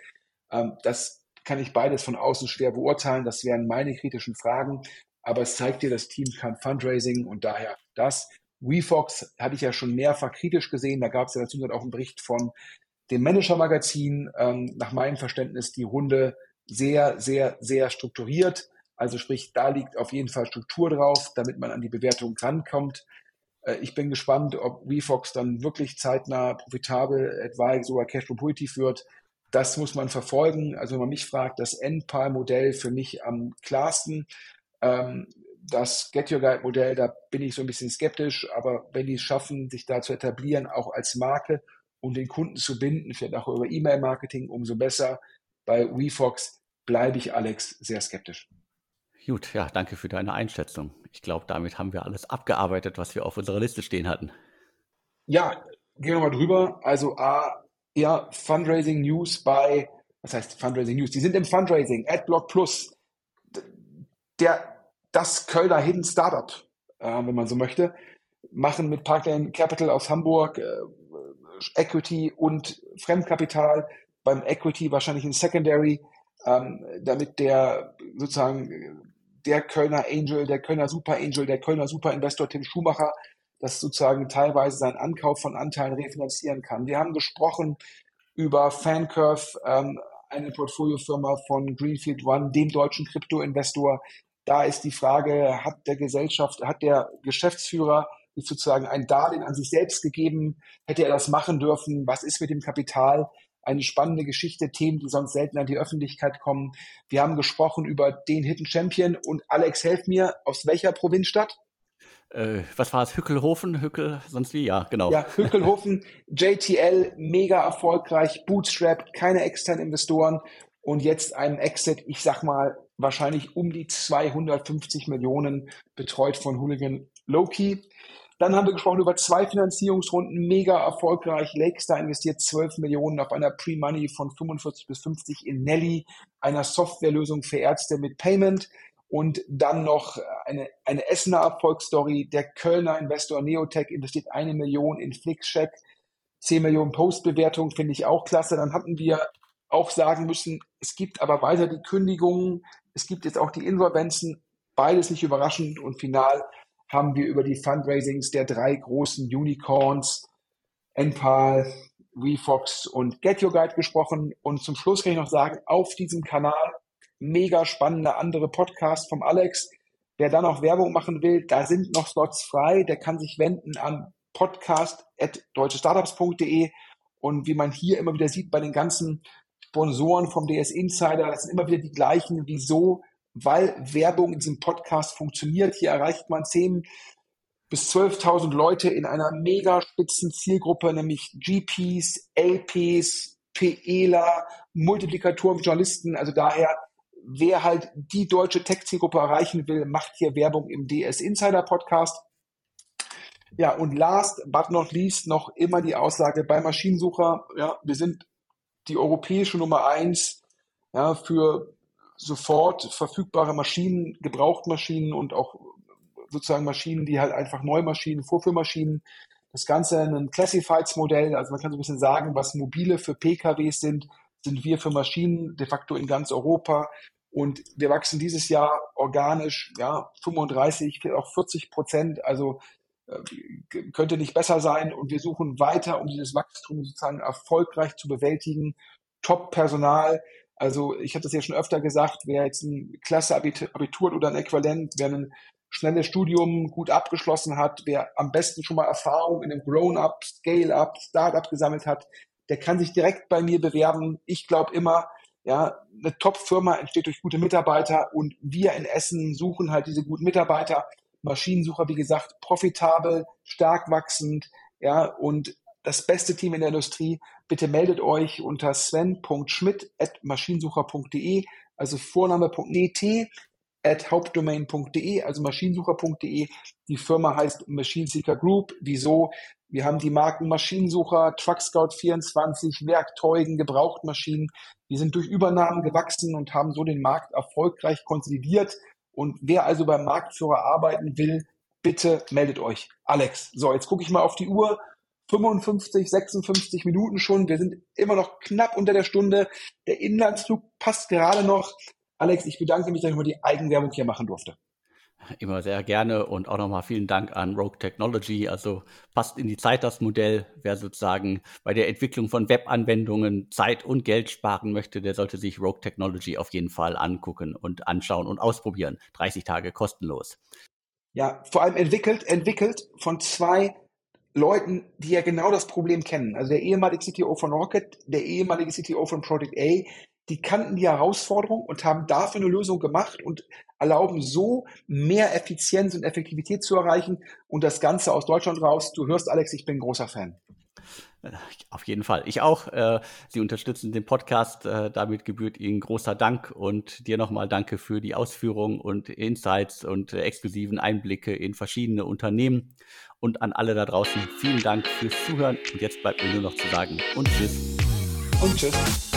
Ähm, das kann ich beides von außen schwer beurteilen. Das wären meine kritischen Fragen. Aber es zeigt dir, das Team kann Fundraising und daher das. WeFox hatte ich ja schon mehrfach kritisch gesehen. Da gab es ja dazu auch einen Bericht von dem Manager-Magazin. Ähm, nach meinem Verständnis die Runde sehr, sehr, sehr strukturiert. Also sprich, da liegt auf jeden Fall Struktur drauf, damit man an die Bewertung rankommt. Äh, ich bin gespannt, ob WeFox dann wirklich zeitnah profitabel, etwa sogar Cashflow positiv wird. Das muss man verfolgen. Also wenn man mich fragt, das NPAL-Modell für mich am klarsten. Ähm, das Get Your Guide Modell, da bin ich so ein bisschen skeptisch, aber wenn die es schaffen, sich da zu etablieren, auch als Marke und den Kunden zu binden, vielleicht auch über E-Mail-Marketing, umso besser. Bei WeFox bleibe ich, Alex, sehr skeptisch. Gut, ja, danke für deine Einschätzung. Ich glaube, damit haben wir alles abgearbeitet, was wir auf unserer Liste stehen hatten. Ja, gehen wir mal drüber. Also A, ja, Fundraising News bei, was heißt Fundraising News? Die sind im Fundraising, AdBlock Plus, der, das Kölner Hidden Startup, äh, wenn man so möchte, machen mit Parkland Capital aus Hamburg äh, Equity und Fremdkapital, beim Equity wahrscheinlich ein Secondary, ähm, damit der sozusagen der Kölner Angel, der Kölner Super Angel, der Kölner Super Investor Tim Schumacher, das sozusagen teilweise seinen Ankauf von Anteilen refinanzieren kann. Wir haben gesprochen über Fancurve, ähm, eine Portfoliofirma von Greenfield One, dem deutschen Krypto-Investor. Da ist die Frage, hat der Gesellschaft, hat der Geschäftsführer sozusagen ein Darlehen an sich selbst gegeben? Hätte er das machen dürfen? Was ist mit dem Kapital? Eine spannende Geschichte, Themen, die sonst selten an die Öffentlichkeit kommen. Wir haben gesprochen über den Hidden Champion und Alex, helf mir, aus welcher Provinzstadt? Äh, was war es? Hückelhofen? Hückel, sonst wie? Ja, genau. Ja, Hückelhofen, JTL, mega erfolgreich, Bootstrap, keine externen Investoren und jetzt ein Exit, ich sag mal, wahrscheinlich um die 250 Millionen betreut von Hooligan Loki. Dann haben wir gesprochen über zwei Finanzierungsrunden, mega erfolgreich. Lakestar investiert 12 Millionen auf einer Pre-Money von 45 bis 50 in Nelly, einer Softwarelösung für Ärzte mit Payment. Und dann noch eine, eine Essener Erfolgsstory. Der Kölner Investor Neotech investiert eine Million in Flixcheck. 10 Millionen Postbewertung finde ich auch klasse. Dann hatten wir auch sagen müssen, es gibt aber weiter die Kündigungen. Es gibt jetzt auch die Insolvenzen. Beides nicht überraschend. Und final haben wir über die Fundraisings der drei großen Unicorns, Enpal, WeFox und Get Your Guide gesprochen. Und zum Schluss kann ich noch sagen, auf diesem Kanal mega spannender andere Podcast vom Alex. Wer da noch Werbung machen will, da sind noch Slots frei. Der kann sich wenden an podcast.deutschestartups.de. Und wie man hier immer wieder sieht bei den ganzen Sponsoren vom DS Insider, das sind immer wieder die gleichen. Wieso? Weil Werbung in diesem Podcast funktioniert. Hier erreicht man 10 bis 12.000 Leute in einer mega spitzen Zielgruppe, nämlich GPs, LPs, PEler, Multiplikatoren, Journalisten. Also daher wer halt die deutsche Tech-Zielgruppe erreichen will, macht hier Werbung im DS Insider Podcast. Ja, und last but not least noch immer die Aussage bei Maschinensucher. Ja, wir sind die europäische Nummer eins ja, für sofort verfügbare Maschinen, Gebrauchtmaschinen und auch sozusagen Maschinen, die halt einfach Neumaschinen, Vorführmaschinen. Das Ganze ein Classifieds-Modell, also man kann so ein bisschen sagen, was mobile für PKWs sind, sind wir für Maschinen de facto in ganz Europa. Und wir wachsen dieses Jahr organisch, ja, 35, auch 40 Prozent. Also äh, könnte nicht besser sein. Und wir suchen weiter, um dieses Wachstum sozusagen erfolgreich zu bewältigen. Top-Personal. Also ich habe das ja schon öfter gesagt, wer jetzt ein klasse Abitur oder ein Äquivalent, wer ein schnelles Studium gut abgeschlossen hat, wer am besten schon mal Erfahrung in einem Grown-up, Scale-up, Startup gesammelt hat, der kann sich direkt bei mir bewerben. Ich glaube immer, ja, eine Top-Firma entsteht durch gute Mitarbeiter und wir in Essen suchen halt diese guten Mitarbeiter. Maschinensucher, wie gesagt, profitabel, stark wachsend, ja, und das beste Team in der Industrie. Bitte meldet euch unter sven.schmidt.maschinensucher.de, also Vorname.net at hauptdomain.de, also maschinensucher.de. Die Firma heißt Machine Seeker Group. Wieso? Wir haben die Marken Maschinensucher, TruckScout24, Werkzeugen, Gebrauchtmaschinen. Die sind durch Übernahmen gewachsen und haben so den Markt erfolgreich konsolidiert. Und wer also beim Marktführer arbeiten will, bitte meldet euch. Alex. So, jetzt gucke ich mal auf die Uhr. 55, 56 Minuten schon. Wir sind immer noch knapp unter der Stunde. Der Inlandsflug passt gerade noch. Alex, ich bedanke mich, dass ich mal die Eigenwerbung hier machen durfte. Immer sehr gerne und auch nochmal vielen Dank an Rogue Technology. Also passt in die Zeit das Modell. Wer sozusagen bei der Entwicklung von Webanwendungen Zeit und Geld sparen möchte, der sollte sich Rogue Technology auf jeden Fall angucken und anschauen und ausprobieren. 30 Tage kostenlos. Ja, vor allem entwickelt, entwickelt von zwei Leuten, die ja genau das Problem kennen. Also der ehemalige CTO von Rocket, der ehemalige CTO von Project A, die kannten die Herausforderung und haben dafür eine Lösung gemacht und erlauben so mehr Effizienz und Effektivität zu erreichen und das Ganze aus Deutschland raus. Du hörst, Alex, ich bin großer Fan. Auf jeden Fall. Ich auch. Äh, Sie unterstützen den Podcast. Äh, damit gebührt Ihnen großer Dank und dir nochmal danke für die Ausführungen und Insights und exklusiven Einblicke in verschiedene Unternehmen. Und an alle da draußen vielen Dank fürs Zuhören. Und jetzt bleibt mir nur noch zu sagen und tschüss. Und tschüss.